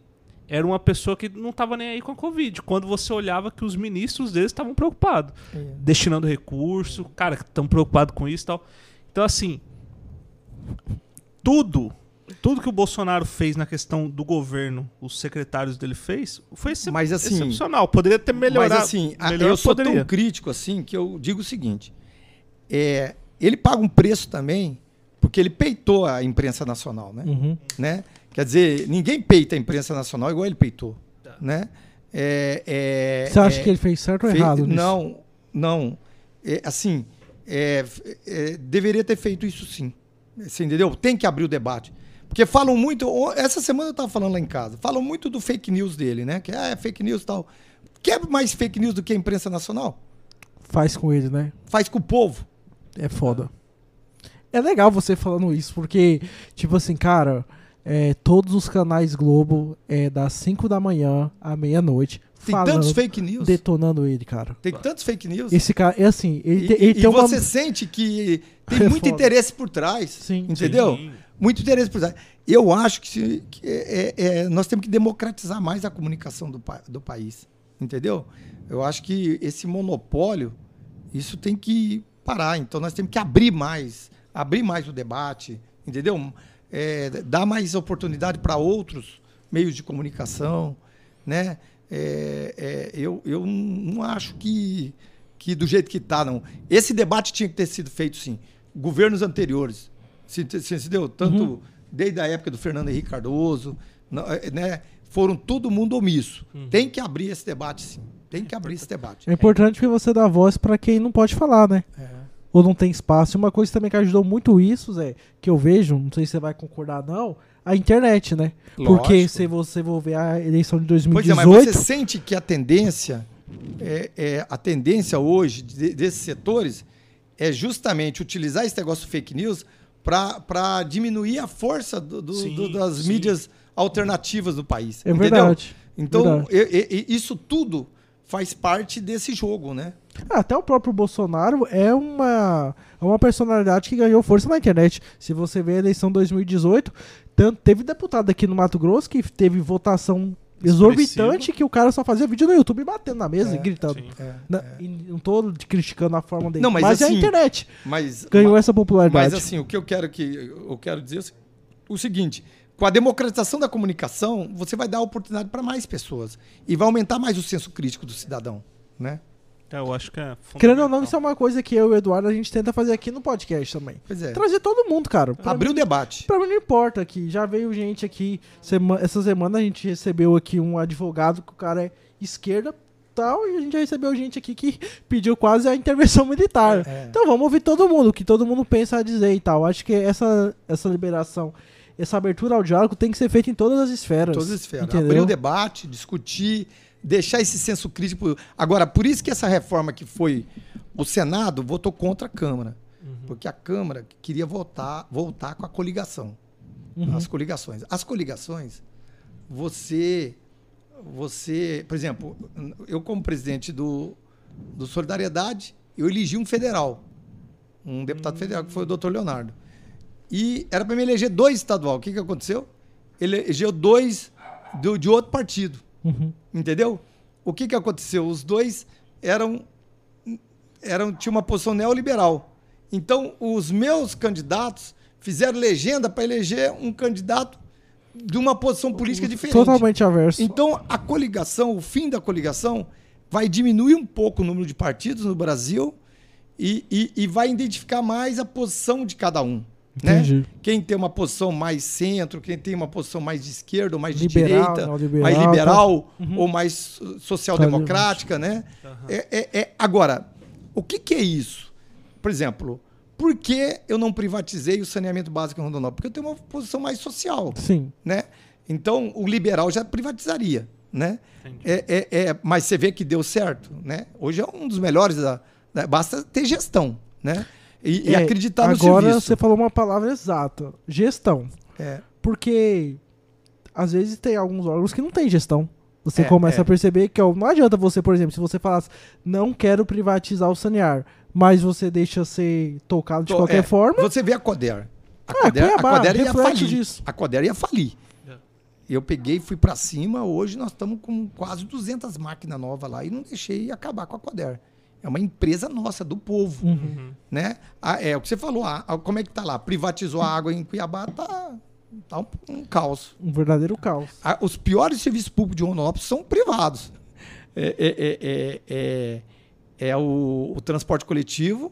era uma pessoa que não estava nem aí com a Covid. Quando você olhava que os ministros deles estavam preocupados, é. destinando recurso, cara, estão preocupados com isso e tal. Então, assim, tudo, tudo que o Bolsonaro fez na questão do governo, os secretários dele fez, foi excep mas, assim, excepcional. Poderia ter melhorado. Mas, assim, melhor, eu sou poderia. tão crítico, assim, que eu digo o seguinte. É, ele paga um preço também, porque ele peitou a imprensa nacional, né? Uhum. né? Quer dizer, ninguém peita a imprensa nacional igual ele peitou. Tá. Né? É, é, Você acha é, que ele fez certo ou errado? Nisso? Não, não. É, assim, é, é, deveria ter feito isso sim. Você entendeu? Tem que abrir o debate. Porque falam muito. Essa semana eu estava falando lá em casa. Falam muito do fake news dele, né? Que ah, é fake news e tal. Quer mais fake news do que a imprensa nacional? Faz com ele, né? Faz com o povo. É foda. É legal você falando isso, porque, tipo assim, cara, é, todos os canais Globo é, das 5 da manhã à meia-noite. Tem falando, tantos fake news. Detonando ele, cara. Tem tantos fake news. Esse cara, é assim. Ele, e, ele e você uma... sente que tem é muito foda. interesse por trás. Sim. Entendeu? Sim. Muito interesse por trás. Eu acho que, que é, é, é, nós temos que democratizar mais a comunicação do, do país. Entendeu? Eu acho que esse monopólio, isso tem que parar. Então nós temos que abrir mais, abrir mais o debate, entendeu? É, dar mais oportunidade para outros meios de comunicação, né? É, é, eu, eu não acho que, que do jeito que está, não. Esse debate tinha que ter sido feito, sim. Governos anteriores, se, se, se deu tanto uhum. desde a época do Fernando Henrique Cardoso, é, né? Foram todo mundo omisso. Uhum. Tem que abrir esse debate, sim. Tem que abrir esse debate. É importante que você dá voz para quem não pode falar, né? É ou não tem espaço. E uma coisa também que ajudou muito isso, Zé, que eu vejo, não sei se você vai concordar não, a internet, né? Lógico. Porque se você for ver a eleição de 2018... Pois é, mas você sente que a tendência, é, é a tendência hoje de, desses setores é justamente utilizar esse negócio fake news para diminuir a força do, do, sim, do, das sim. mídias alternativas do país. É entendeu? verdade. Então, verdade. isso tudo faz parte desse jogo, né? Até o próprio Bolsonaro é uma, é uma personalidade que ganhou força na internet. Se você vê a eleição 2018, tanto, teve deputado aqui no Mato Grosso que teve votação exorbitante que o cara só fazia vídeo no YouTube batendo na mesa é, e gritando. É, na, é. não tô criticando a forma dele, não, mas, mas assim, é a assim, internet. Mas, ganhou mas, essa popularidade. Mas assim, o que eu quero que eu quero dizer é o seguinte, com a democratização da comunicação, você vai dar oportunidade para mais pessoas e vai aumentar mais o senso crítico do cidadão, né? É, eu acho que é Querendo ou não, isso é uma coisa que eu e o Eduardo a gente tenta fazer aqui no podcast também. Pois é. Trazer todo mundo, cara. Abrir o debate. Pra mim não importa aqui. Já veio gente aqui. Semana, essa semana a gente recebeu aqui um advogado que o cara é esquerda tal, e a gente já recebeu gente aqui que pediu quase a intervenção militar. É. Então vamos ouvir todo mundo, o que todo mundo pensa a dizer e tal. Acho que essa, essa liberação essa abertura ao diálogo tem que ser feita em todas as esferas. Todas as esferas. Entendeu? Abrir o debate, discutir, deixar esse senso crítico. Agora, por isso que essa reforma que foi o Senado votou contra a Câmara. Porque a Câmara queria votar, voltar com a coligação. Uhum. As coligações. As coligações, você. Você, por exemplo, eu como presidente do, do Solidariedade, eu elegi um federal. Um deputado federal, que foi o doutor Leonardo. E era para me eleger dois estadual. O que, que aconteceu? Ele elegeu dois do, de outro partido. Uhum. Entendeu? O que, que aconteceu? Os dois eram, eram tinham uma posição neoliberal. Então, os meus candidatos fizeram legenda para eleger um candidato de uma posição política diferente. Totalmente averso. Então, a coligação, o fim da coligação, vai diminuir um pouco o número de partidos no Brasil e, e- e vai identificar mais a posição de cada um. Né? Entendi. Quem tem uma posição mais centro, quem tem uma posição mais de esquerda ou mais de Liberal, direita, neoliberal, mais tá. liberal Uhum. ou mais so- social-democrática, né? É, é- é- Agora, o que, que é isso? Por exemplo, por que eu não privatizei o saneamento básico em Rondonópolis? Porque eu tenho uma posição mais social Sim. né? Então, o liberal já privatizaria, né? É, é- é- mas você vê que deu certo, né? Hoje é um dos melhores da, da- basta ter gestão, né? E, e É, acreditar no Agora serviço. você falou uma palavra exata: gestão. É, Porque às vezes tem alguns órgãos que não tem gestão. Você É, começa é. a perceber que ó, não adianta você, por exemplo, se você falasse, não quero privatizar o sanear, mas você deixa ser tocado de Tô- qualquer é, forma. Você vê a Coder. A É, Coder, a Cuiabá, Coder ia falir. disso. A Coder ia falir. É. Eu peguei e fui pra cima. Hoje nós estamos com quase 200 máquinas novas lá e não deixei acabar com a Coder. É uma empresa nossa, do povo. Uhum. né? Ah, é o que você falou, ah, ah, como é que tá lá? Privatizou a água em Cuiabá, tá, tá um, um caos. Um verdadeiro caos. Ah, os piores serviços públicos de Rondonópolis são privados. É, é, é, é, é- é o, o transporte coletivo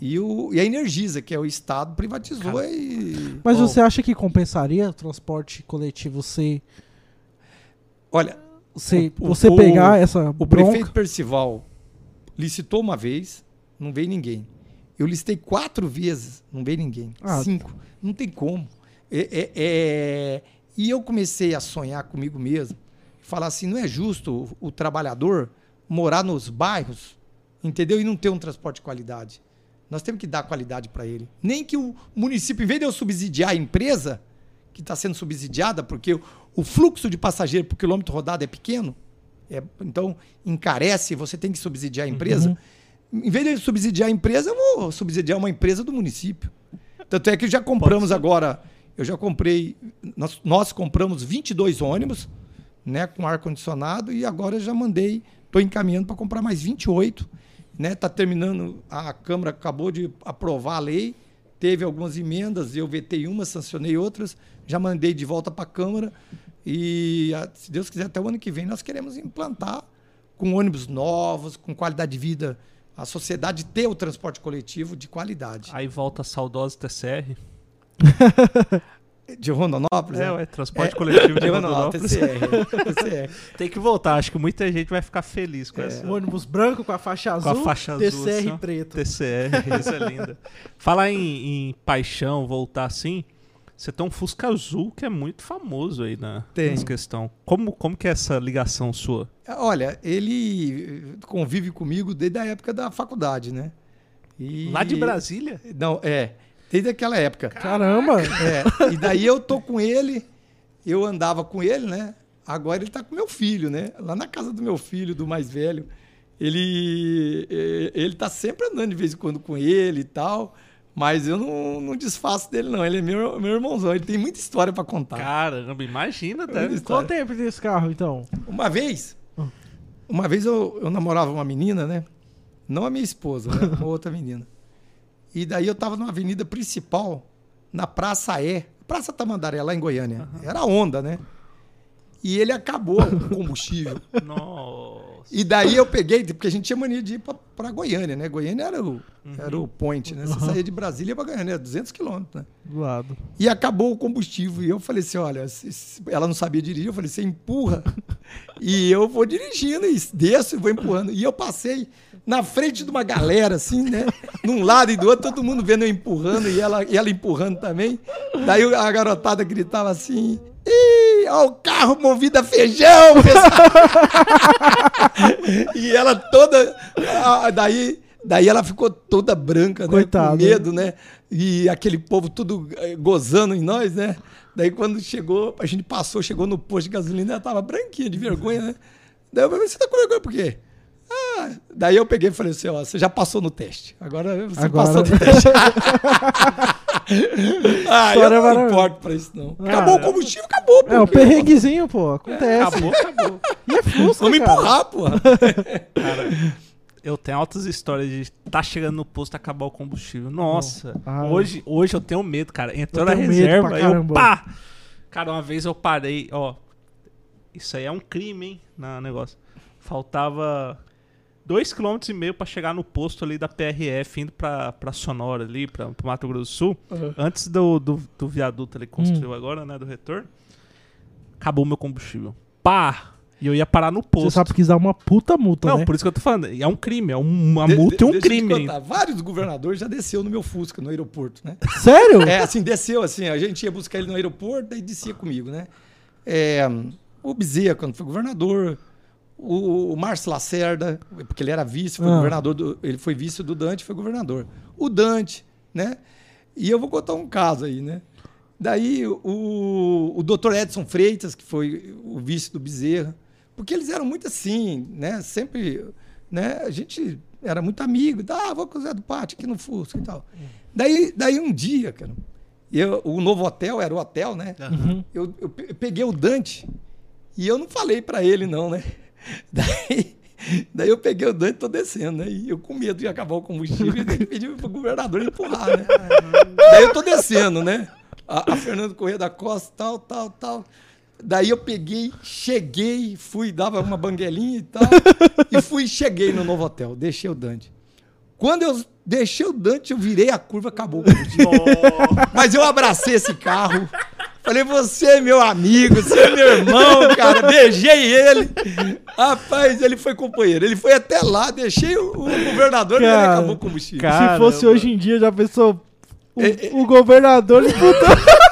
e, o, e a Energisa, que é o Estado, privatizou Cara. e... Mas você acha que compensaria o transporte coletivo ser, Olha, ser O- você pegar essa o bronca? prefeito Percival licitou uma vez, não veio ninguém. Eu licitei quatro vezes, não veio ninguém. Ah. Cinco. Não tem como. É- é- é- E eu comecei a sonhar comigo mesmo. Falar assim, não é justo o, o trabalhador morar nos bairros, entendeu? E não ter um transporte de qualidade. Nós temos que dar qualidade para ele. Nem que o município, em vez de eu subsidiar a empresa, que está sendo subsidiada, porque o, o fluxo de passageiro por quilômetro rodado é pequeno, é, então encarece, você tem que subsidiar a empresa. Em vez de subsidiar a empresa, eu vou subsidiar uma empresa do município. Tanto é que já compramos agora, eu já comprei, nós, nós compramos 22 ônibus, né, com ar-condicionado, e agora já mandei, estou encaminhando para comprar mais 28. Né, tá terminando, a Câmara acabou de aprovar a lei, teve algumas emendas, eu vetei uma, sancionei outras, já mandei de volta para a Câmara, e a- se Deus quiser, até o ano que vem nós queremos implantar com ônibus novos, com qualidade de vida, a sociedade ter o transporte coletivo de qualidade. Aí volta a saudosa TCR. De Rondonópolis? É, né? ué, transporte coletivo de de Rondonópolis, Rondonópolis. TCR, TCR. Tem que voltar, acho que muita gente vai ficar feliz com essa. O ônibus branco com a faixa azul, Com a faixa azul. TCR assim, preto. TCR, isso é linda. Falar em, em paixão, voltar assim, você tem um Fusca azul que é muito famoso aí na, Tem. nessa questão. Como, como que é essa ligação sua? Olha, ele convive comigo desde a época da faculdade, né? E- Lá de Brasília? Não, é. Desde aquela época. Caramba! É, e daí eu tô com ele, eu andava com ele, né? Agora ele tá com meu filho, né? Lá na casa do meu filho, do mais velho. Ele, eh, ele tá sempre andando de vez em quando com ele e tal. Mas eu não, não desfaço dele, não. Ele é meu, meu irmãozão. Ele tem muita história para contar. Caramba, imagina, Olha deve isso. Qual o tempo desse carro, então? Uma vez, uma vez eu, eu namorava uma menina, né? Não a minha esposa, né? Uma outra menina. E daí eu tava numa avenida principal, na Praça E, Praça Tamandaré, lá em Goiânia. Era onda, né? E ele acabou o combustível. Nossa. E daí eu peguei, porque a gente tinha mania de ir pra, pra Goiânia, né? Goiânia era o, era o point, né? Você saía de Brasília pra Goiânia, era 200 quilômetros, né? Do lado. E acabou o combustível. E eu falei assim: olha, se- se- ela não sabia dirigir. Eu falei: você empurra. e eu vou dirigindo e desço e vou empurrando. E eu passei na frente de uma galera, assim, né? Num lado e do outro, todo mundo vendo eu empurrando e ela, e ela empurrando também. Daí a garotada gritava assim: Ih, ó o carro movido a feijão! e ela toda. ah, Daí, daí ela ficou toda branca, né? Coitado. Com medo, né? E aquele povo tudo eh, gozando em nós, né? Daí quando chegou, a gente passou, chegou no posto de gasolina, ela tava branquinha de vergonha, né? Daí eu falei, você tá com vergonha por quê? Ah, daí eu peguei e falei assim, ó, você já passou no teste. Agora você Agora- passou no teste. ah, eu não maravilhosa. importo pra isso, não. Ah, Acabou o combustível, acabou, pô. É, o perrenguezinho, pô. Acontece. Acabou, acabou. E é Fusca, Vamos cara. empurrar, porra. Eu tenho altas histórias de tá chegando no posto acabar o combustível. Nossa, Ah. hoje, hoje eu tenho medo, cara. Entrou na reserva, eu pá! Cara, uma vez eu parei, ó. Isso aí é um crime, hein? Na negócio. Faltava 2,5 km e meio pra chegar no posto ali da PRF, indo pra, pra Sonora ali, pra, pro Mato Grosso do Sul. Uhum. Antes do, do, do viaduto ali que construiu agora, né? Do retorno. Acabou meu combustível. Pá! E eu ia parar no posto. Você sabe que isso dá uma puta multa, Não, né? por isso que eu tô falando. É um crime, é um- uma De- multa de- e um deixa eu te crime contar. Vários governadores já desceu no meu Fusca, no aeroporto, né? Sério? É, assim, desceu, assim, a gente ia buscar ele no aeroporto, daí descia comigo, né? É, o Bezerra, quando foi governador, o, o Márcio Lacerda, porque ele era vice, foi Ah. governador, do- ele foi vice do Dante, foi governador. O Dante, né? E eu vou contar um caso aí, né? Daí o, o doutor Edson Freitas, que foi o vice do Bezerra, porque eles eram muito assim, né? Sempre, né? A gente era muito amigo, ah, vou com o Zé do Pátio aqui no Fusca e tal. Daí, daí um dia, cara, eu, o novo hotel era o hotel, né? Uhum. Eu, eu pe- peguei o Dante e eu não falei pra ele, não, né? Daí, daí eu peguei o Dante e tô descendo, né? E eu com medo de acabar o combustível e daí pedi pro governador empurrar, né? daí eu tô descendo, né? A, a Fernando Corrêa da Costa, tal, tal, tal. Daí eu peguei, cheguei, fui, dava uma banguelinha e tal, e fui, cheguei no novo hotel, deixei o Dante. Quando eu deixei o Dante, eu virei a curva, acabou. Mas eu abracei esse carro. Falei, você é meu amigo, você é meu irmão, cara. Beijei ele. Rapaz, ele foi companheiro. Ele foi até lá, deixei o, o governador e ele Cara, acabou o combustível. cara. Se fosse Caramba. hoje em dia, já pensou. O, É, é. o governador disputou.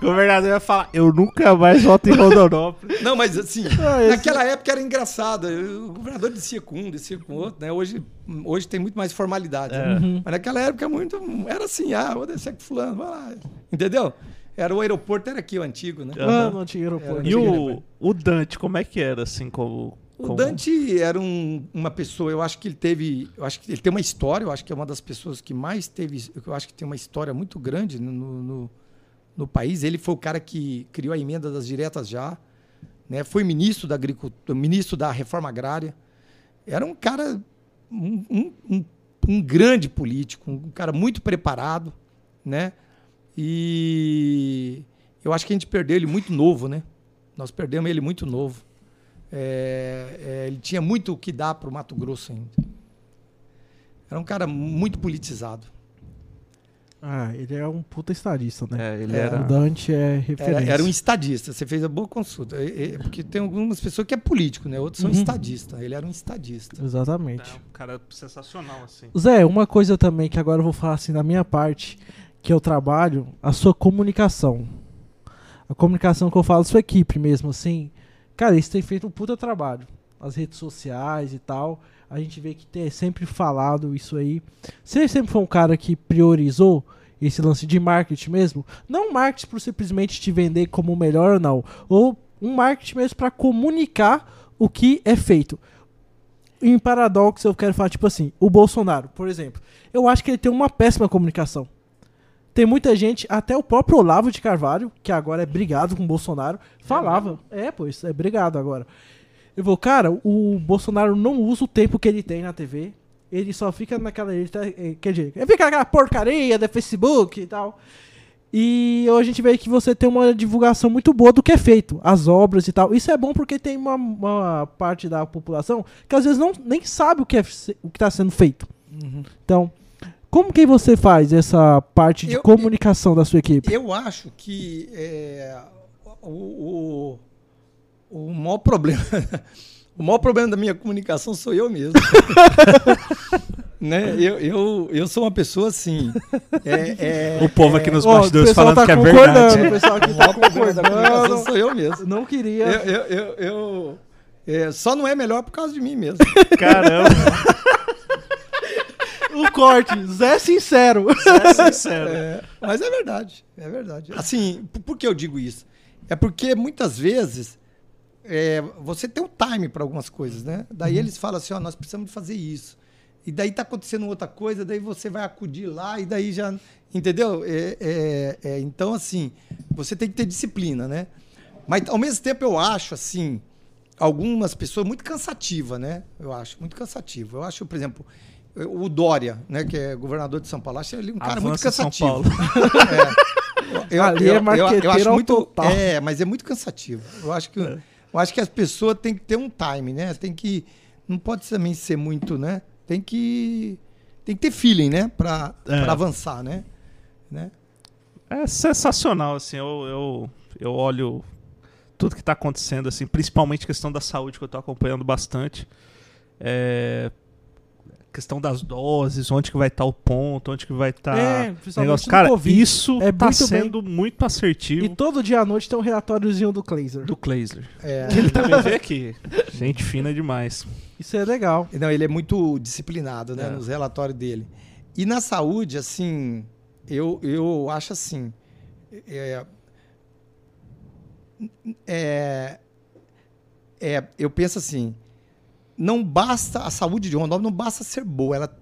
O governador ia falar, eu nunca mais volto em Rondonópolis. Não, mas assim, Ah, esse- naquela época era engraçado. O governador descia com um, descia com outro, né? Hoje, hoje tem muito mais formalidade. né? É. Uhum. Mas naquela época muito, era assim, ah, vou descer com fulano, vai lá. Entendeu? Era o aeroporto, era aqui o antigo, né? Ah, não tinha aeroporto. E o, o Dante, como é que era, assim, como... O como- Dante era um- uma pessoa, eu acho que ele teve, eu acho que ele tem uma história, eu acho que é uma das pessoas que mais teve, eu acho que tem uma história muito grande no, no, no país. Ele foi o cara que criou a emenda das diretas já, né? Foi ministro da agricultura, ministro da reforma agrária. Era um cara, um, um- um- um grande político, um cara muito preparado, né? E eu acho que a gente perdeu ele muito novo, né? Nós perdemos ele muito novo. É, é, ele tinha muito o que dar para o Mato Grosso ainda. Era um cara muito politizado. Ah, ele é um puta estadista, né? É, ele era... O Dante é Era, referência. era um estadista. Você fez a boa consulta. É, é, porque tem algumas pessoas que é político, né? Outros são Uhum. estadistas. Ele era um estadista. Exatamente. É um cara sensacional, assim. Zé, uma coisa também que agora eu vou falar assim da minha parte, que eu trabalho, a sua comunicação. A comunicação que eu falo, sua equipe mesmo, assim. Cara, isso tem feito um puta trabalho. As redes sociais e tal. A gente vê que tem sempre falado isso aí. Você sempre foi um cara que priorizou esse lance de marketing mesmo? Não marketing por simplesmente te vender como o melhor ou não. Ou um marketing mesmo para comunicar o que é feito em paradoxo eu quero falar, tipo assim, o Bolsonaro, por exemplo. Eu acho que ele tem uma péssima comunicação. Tem muita gente, até o próprio Olavo de Carvalho, que agora é brigado com o Bolsonaro, falava. É, pois, é brigado agora. Eu vou, cara, o Bolsonaro não usa o tempo que ele tem na TV. Ele só fica naquela. Ele tá, eh, quer dizer, ele fica naquela porcaria da Facebook e tal. E hoje a gente vê que você tem uma divulgação muito boa do que é feito, as obras e tal. Isso é bom porque tem uma, uma parte da população que às vezes não, nem sabe o que é, se- o que está sendo feito. Então, como que você faz essa parte de Eu- comunicação da sua equipe? Eu acho que é, o, o, o maior problema, O maior problema da minha comunicação sou eu mesmo. né? eu, eu, eu sou uma pessoa assim. é- é- O povo aqui nos o bastidores falando tá que é verdade. O pessoal aqui o tá maior problema da comunicação concordando. sou eu mesmo. Não queria. Eu, eu, eu, eu- é, só não é melhor por causa de mim mesmo. Caramba, O corte, Zé Sincero. é sincero. É, mas é verdade, é verdade. Assim, por, que eu digo isso? É porque muitas vezes é, você tem um time para algumas coisas, né? Daí eles falam assim, ó, nós precisamos de fazer isso. E daí tá acontecendo outra coisa, daí você vai acudir lá e daí já, entendeu? É, é, é, então assim, você tem que ter disciplina, né? Mas ao mesmo tempo eu acho assim, algumas pessoas muito cansativa, né? Eu acho muito cansativo. Eu acho, por exemplo, o Dória, né, que é governador de São Paulo, acho ele um cara muito Avança São cansativo. Paulo. Eu, Ali é marqueteiro ao total. É, mas é muito cansativo. Eu acho que eu acho que as pessoas têm que ter um time, né? Tem que não pode também ser muito, né? Tem que tem que ter feeling, né, para É. avançar, né? né? É sensacional, assim, eu, eu, eu olho tudo que está acontecendo, assim, principalmente a questão da saúde, que eu estou acompanhando bastante. É, questão das doses, onde que vai estar o ponto, onde que vai estar É, o principalmente negócio. Cara, Covid. isso É tá muito bem. sendo muito assertivo E todo dia à noite tem um relatóriozinho do Kleiser. do Kleisler. É, Que ele também veio aqui. Gente fina demais. Isso é legal. Não, ele é muito disciplinado, né, É. nos relatórios dele. E na saúde, assim, eu, eu acho assim, é, é, é, eu penso assim, não basta a saúde de Rondônia, não basta ser boa, ela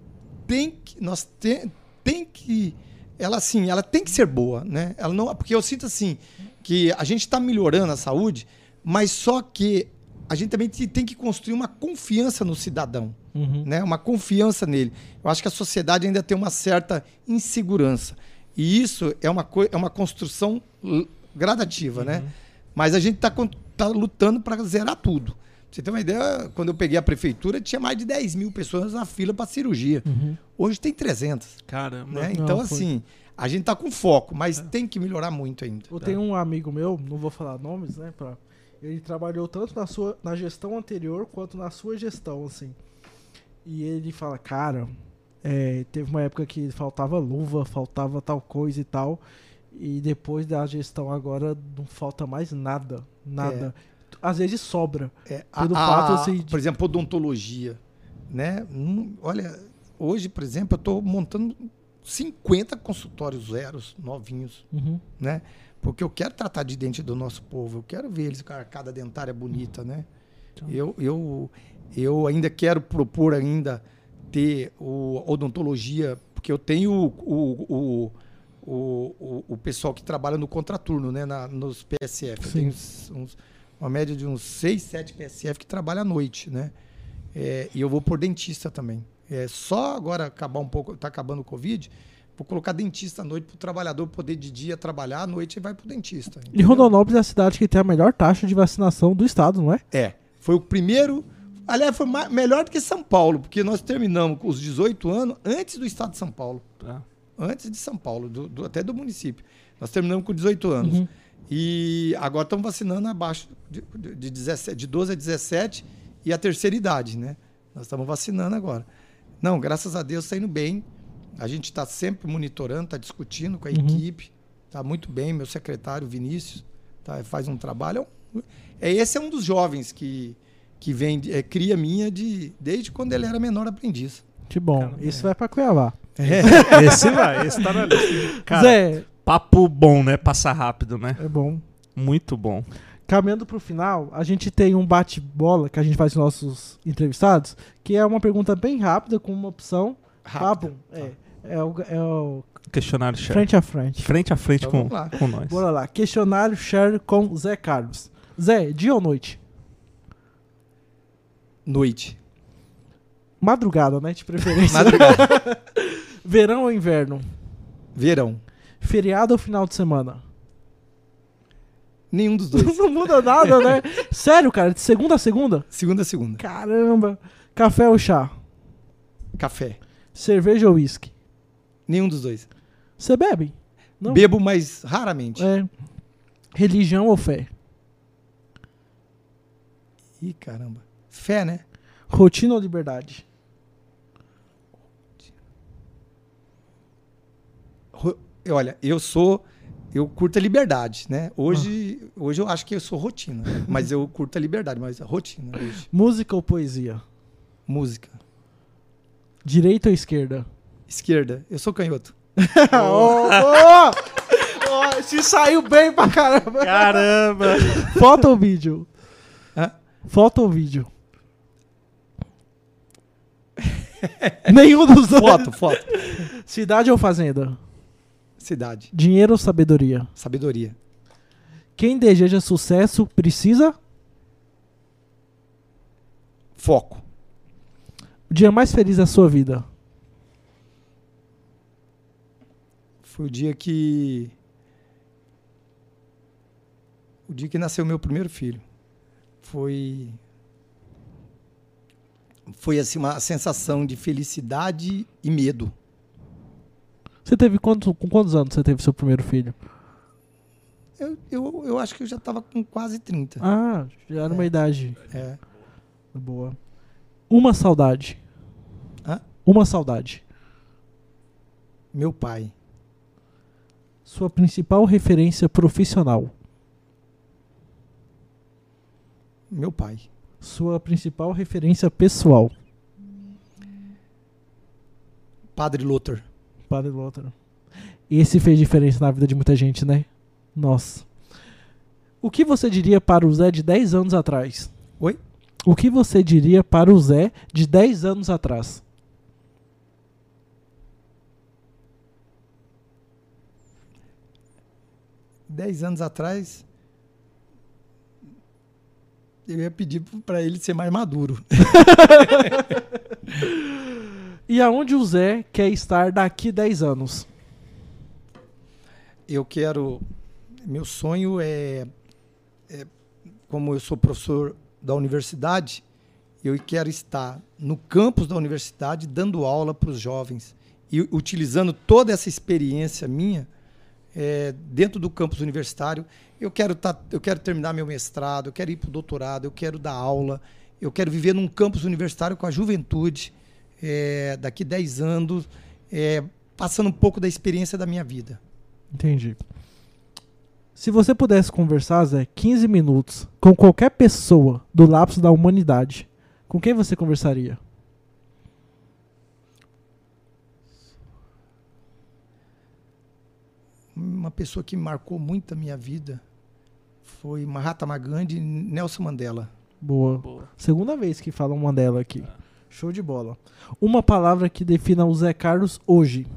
tem que, nós tem, tem que, ela assim, ela tem que ser boa, né? Ela não, porque eu sinto assim que a gente está melhorando a saúde, mas só que a gente também te- tem que construir uma confiança no cidadão Uhum. né? Uma confiança nele. Eu acho que a sociedade ainda tem uma certa insegurança. E isso é uma, é uma construção gradativa, né? Mas a gente está tá lutando para zerar tudo. Você ter uma ideia, quando eu peguei a prefeitura, tinha mais de 10 mil pessoas na fila para cirurgia. Uhum. Hoje tem 300. Caramba. Né? Não, Então, foi. assim, a gente está com foco, mas tem que melhorar muito ainda. Eu tenho um amigo meu, não vou falar nomes, né? Pra... Ele trabalhou tanto na, sua, na gestão anterior quanto na sua gestão, assim. E ele fala, cara, é, teve uma época que faltava luva, faltava tal coisa e tal. E depois da gestão agora não falta mais nada. Nada. Às vezes sobra. É, Pelo a- fato, assim, de- Por exemplo, odontologia. Né? Hum, olha, hoje, por exemplo, eu estou montando 50 consultórios zeros, novinhos, Uhum. né? Porque eu quero tratar de dente do nosso povo, eu quero ver eles com a arcada dentária bonita, né? Então. Eu, eu, eu ainda quero propor ainda ter o odontologia, porque eu tenho o, o, o, o, o- pessoal que trabalha no contraturno, né? Na, nos PSF. Eu Sim. tenho uns- uns- uma média de uns 6, 7 PSF que trabalham à noite, né? É, e eu vou por dentista também. É, só agora acabar um pouco, tá acabando o Covid, vou colocar dentista à noite para o trabalhador poder de dia trabalhar, à noite e vai pro dentista. E entendeu? Rondonópolis é a cidade que tem a melhor taxa de vacinação do estado, não é? É. Foi o primeiro. Aliás, foi ma- melhor do que São Paulo, porque nós terminamos com os 18 anos antes do estado de São Paulo. Tá. Antes de São Paulo, do- do- até do município. Nós terminamos com 18 anos. Uhum. E agora estamos vacinando abaixo de, de, de 17, de 12 a 17 e a terceira idade, né? Nós estamos vacinando agora. Não, graças a Deus está indo bem. A gente está sempre monitorando, está discutindo com a Uhum. equipe. Está muito bem, meu secretário Vinícius tá, faz um trabalho. É, esse é um dos jovens que, que vem, é cria minha de, desde quando ele era menor aprendiz. Que bom. Caramba, Isso vai pra Cuiabá. Esse vai, esse tá na lista. Cara, Zé, papo bom, né? Passar rápido, né? é bom. Muito bom. Caminhando pro final, a gente tem um bate-bola que a gente faz com nossos entrevistados, que é uma pergunta bem rápida, com uma opção. Rápido. Papo. É, é o, é o Questionário share. frente a frente. Frente a frente Então com, com nós. Bora lá. Questionário share com Zé Carlos. Zé, dia ou noite? Noite. Madrugada, né? De preferência. Madrugada. Verão ou inverno? Verão. Feriado ou final de semana? Nenhum dos dois. Não muda nada, né? Sério, cara? De segunda a segunda? Segunda a segunda. Caramba. Café ou chá? Café. Cerveja ou uísque? Nenhum dos dois. Você bebe? Não. Bebo, mas raramente. É. Religião ou fé? Ih, caramba. Fé, né? Rotina ou liberdade? Olha, eu sou. Eu curto a liberdade, né? Hoje, hoje eu acho que eu sou rotina, mas eu curto a liberdade, mas a rotina hoje. Música ou poesia? Música. Direita ou esquerda? Esquerda. Eu sou canhoto. Ó, ó! Ó, Se saiu bem pra caramba. Caramba! Foto ou vídeo? Hã? Foto ou vídeo? Nenhum dos dois. Foto, foto. Cidade ou fazenda? Cidade. Dinheiro ou sabedoria? Sabedoria. Quem deseja sucesso precisa? Foco. O dia mais feliz da sua vida? Foi o dia que. O dia que nasceu meu primeiro filho. Foi. Foi assim uma sensação de felicidade e medo. Você teve quanto, com quantos anos você teve seu primeiro filho? Eu, eu, eu acho que eu já estava com quase 30. Ah, já era uma idade É. boa. Uma saudade. Hã? Uma saudade. Meu pai. Sua principal referência profissional. Meu pai. Sua principal referência pessoal. Padre Luther. Padre Lótaro. Esse fez diferença na vida de muita gente, né? Nossa. O que você diria para o Zé de 10 anos atrás? Oi? O que você diria para o Zé de 10 anos atrás? Dez anos atrás, eu ia pedir para ele ser mais maduro. E aonde o Zé quer estar daqui 10 anos? Eu quero. Meu sonho é, é, como eu sou professor da universidade, eu quero estar no campus da universidade dando aula para os jovens e utilizando toda essa experiência minha é, dentro do campus universitário. Eu quero, tá, eu quero terminar meu mestrado, eu quero ir para o doutorado, eu quero dar aula, eu quero viver num campus universitário com a juventude é, daqui 10 anos, é, passando um pouco da experiência da minha vida. Entendi. Se você pudesse conversar, Zé, 15 minutos com qualquer pessoa do lapso da humanidade, com quem você conversaria? uma pessoa que marcou muito a minha vida foi Mahatma Gandhi e Nelson Mandela. Boa. Boa. Segunda vez que falam Mandela aqui. Show de bola. Uma palavra que defina o Zé Carlos hoje.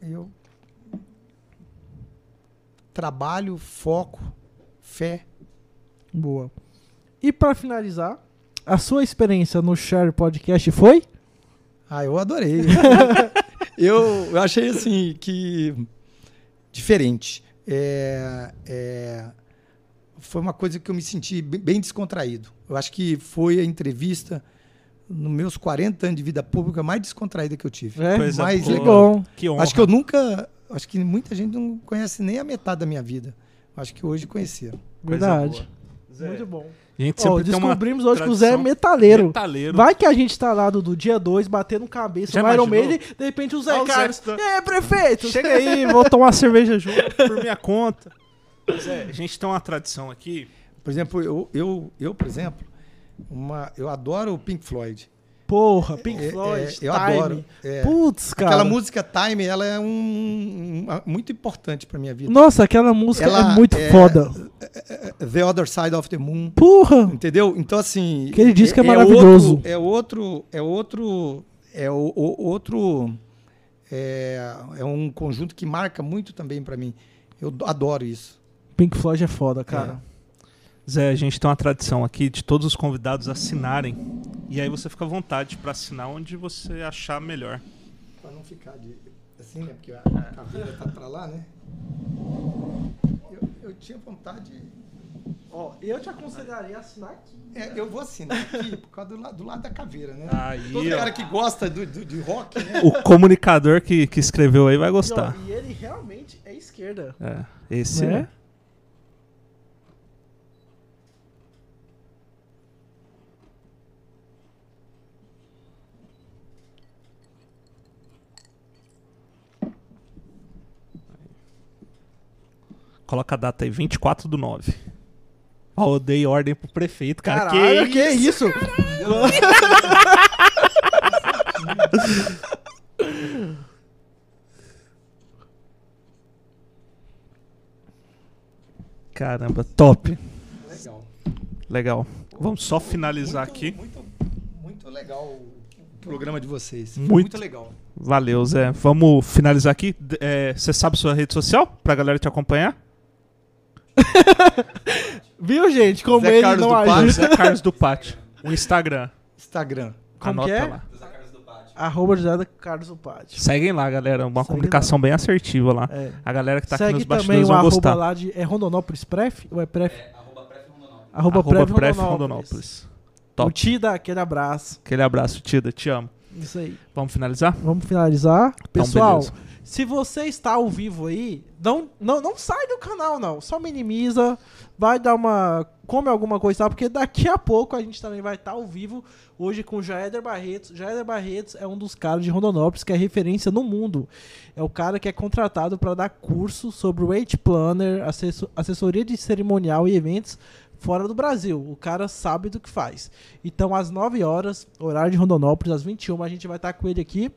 Eu trabalho, foco, fé. Boa. E pra finalizar, a sua experiência no Share Podcast foi? Ah, eu adorei. eu, eu achei assim que diferente. É, é, foi uma coisa que eu me senti bem descontraído. Eu acho que foi a entrevista nos meus 40 anos de vida pública mais descontraída que eu tive. É, Coisa mais legal. Que honra. Acho que eu nunca. Acho que muita gente não conhece nem a metade da minha vida. Acho que hoje conheceram. Verdade. Zé, Muito bom. A gente uma descobrimos hoje que o Zé é metaleiro. Metaleiro. Vai que a gente tá lá do, do dia 2 batendo cabeça Já no Iron? Maiden, de repente o Zé Ó, o Zé Carlos. tá- E aí, prefeito? Chega aí, vou tomar uma cerveja junto por minha conta. Zé, a gente tem uma tradição aqui. Por exemplo, eu, eu, eu por exemplo, uma, eu adoro o Pink Floyd. Porra, Pink É, Floyd, é, eu Time. adoro. É, Putz, cara. Aquela música Time, ela é um, um- muito importante pra minha vida. Nossa, aquela música Ela é muito é- foda. The Other Side of the Moon. Porra. Entendeu? Então, assim. Aquele disco é maravilhoso. Outro, é outro. É outro. É o, o- outro. É, é um conjunto que marca muito também pra mim. Eu do- adoro isso. Pink Floyd é foda, cara. Zé, a gente tem uma tradição aqui de todos os convidados assinarem. E aí você fica à vontade pra assinar onde você achar melhor. Pra não ficar de, assim, né? Porque a caveira tá pra lá, né? Eu, eu tinha vontade. Ó, eu te aconselharia a assinar aqui. É, eu vou assinar aqui por causa do, lado- do lado da caveira, né? Aí, Todo ó. cara que gosta do, do- de rock, né? O comunicador que, que escreveu aí vai E, ó, gostar. e ele realmente é esquerda. É, esse Né? é. Coloca a data aí, 24 do 9. Ó, eu dei ordem pro prefeito, cara. Caralho, que, que isso? isso? Caramba, top. Legal. Legal. Vamos só finalizar Muito- aqui. Muito, muito legal o programa de vocês. Muito. Muito legal. Valeu, Zé. Vamos finalizar aqui. É, Você sabe sua rede social? Pra galera te acompanhar? Viu, gente? Como Zé ele Carlos não ajuda. Zé Carlos do Pátio. O Instagram. Instagram. Como Anota que é? lá. Arroba José Carlos do Pátio. Seguem lá, galera. Uma Segue comunicação bem assertiva lá. É. A galera que tá aqui Segue nos também bastidores o vão arroba gostar. lá de... É Rondonópolis Pref? Ou é Pref? Arroba Pref Rondonópolis. Arroba, Arroba Pref Pref Rondonópolis. Rondonópolis. O Top. Tida, aquele abraço. Aquele abraço, Tida. Te amo. Isso aí. Vamos finalizar? Vamos finalizar. Então, Pessoal, beleza. Se você está ao vivo aí, não, não, não sai do canal, não. Só minimiza. Vai dar uma. Come alguma coisa, tá? porque daqui a pouco a gente também vai estar ao vivo hoje com o Jaeder Barretos. Jaeder Barretos é um dos caras de Rondonópolis que é referência no mundo. É o cara que é contratado para dar curso sobre Weight Planner, assessor- assessoria de cerimonial e eventos fora do Brasil. O cara sabe do que faz. Então, às 9 horas, horário de Rondonópolis, às 21, a gente vai estar com ele aqui.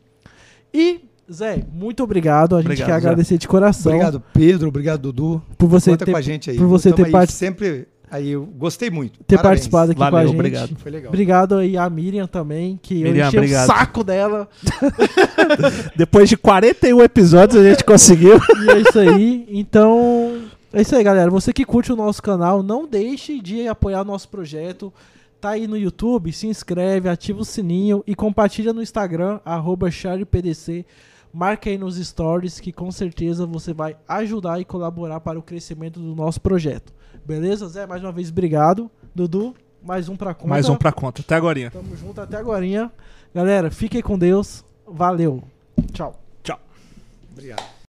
E, Zé, muito obrigado. A gente Obrigado, quer Zé. agradecer de coração Obrigado, Pedro. Obrigado, Dudu. por você Conta ter, com a gente aí. por você ter aí part- sempre aí. Eu gostei muito. ter Parabéns. participado aqui com a Valeu, gente. obrigado. Foi legal. Obrigado aí a Miriam também, que eu Miriam, enchi obrigado. o saco dela. Depois de 41 episódios, a gente conseguiu. E é isso aí. Então, é isso aí, galera. Você que curte o nosso canal, não deixe de apoiar o nosso projeto. Tá aí no YouTube, se inscreve, ativa o sininho e compartilha no Instagram, arroba CharliePDC. Marca aí nos stories que com certeza você vai ajudar e colaborar para o crescimento do nosso projeto. Beleza, Zé? Mais uma vez, obrigado. Dudu, mais um pra conta. Mais um pra conta. Até agora. Tamo junto até agora. Galera, fiquem com Deus. Valeu. Tchau. Tchau. Obrigado.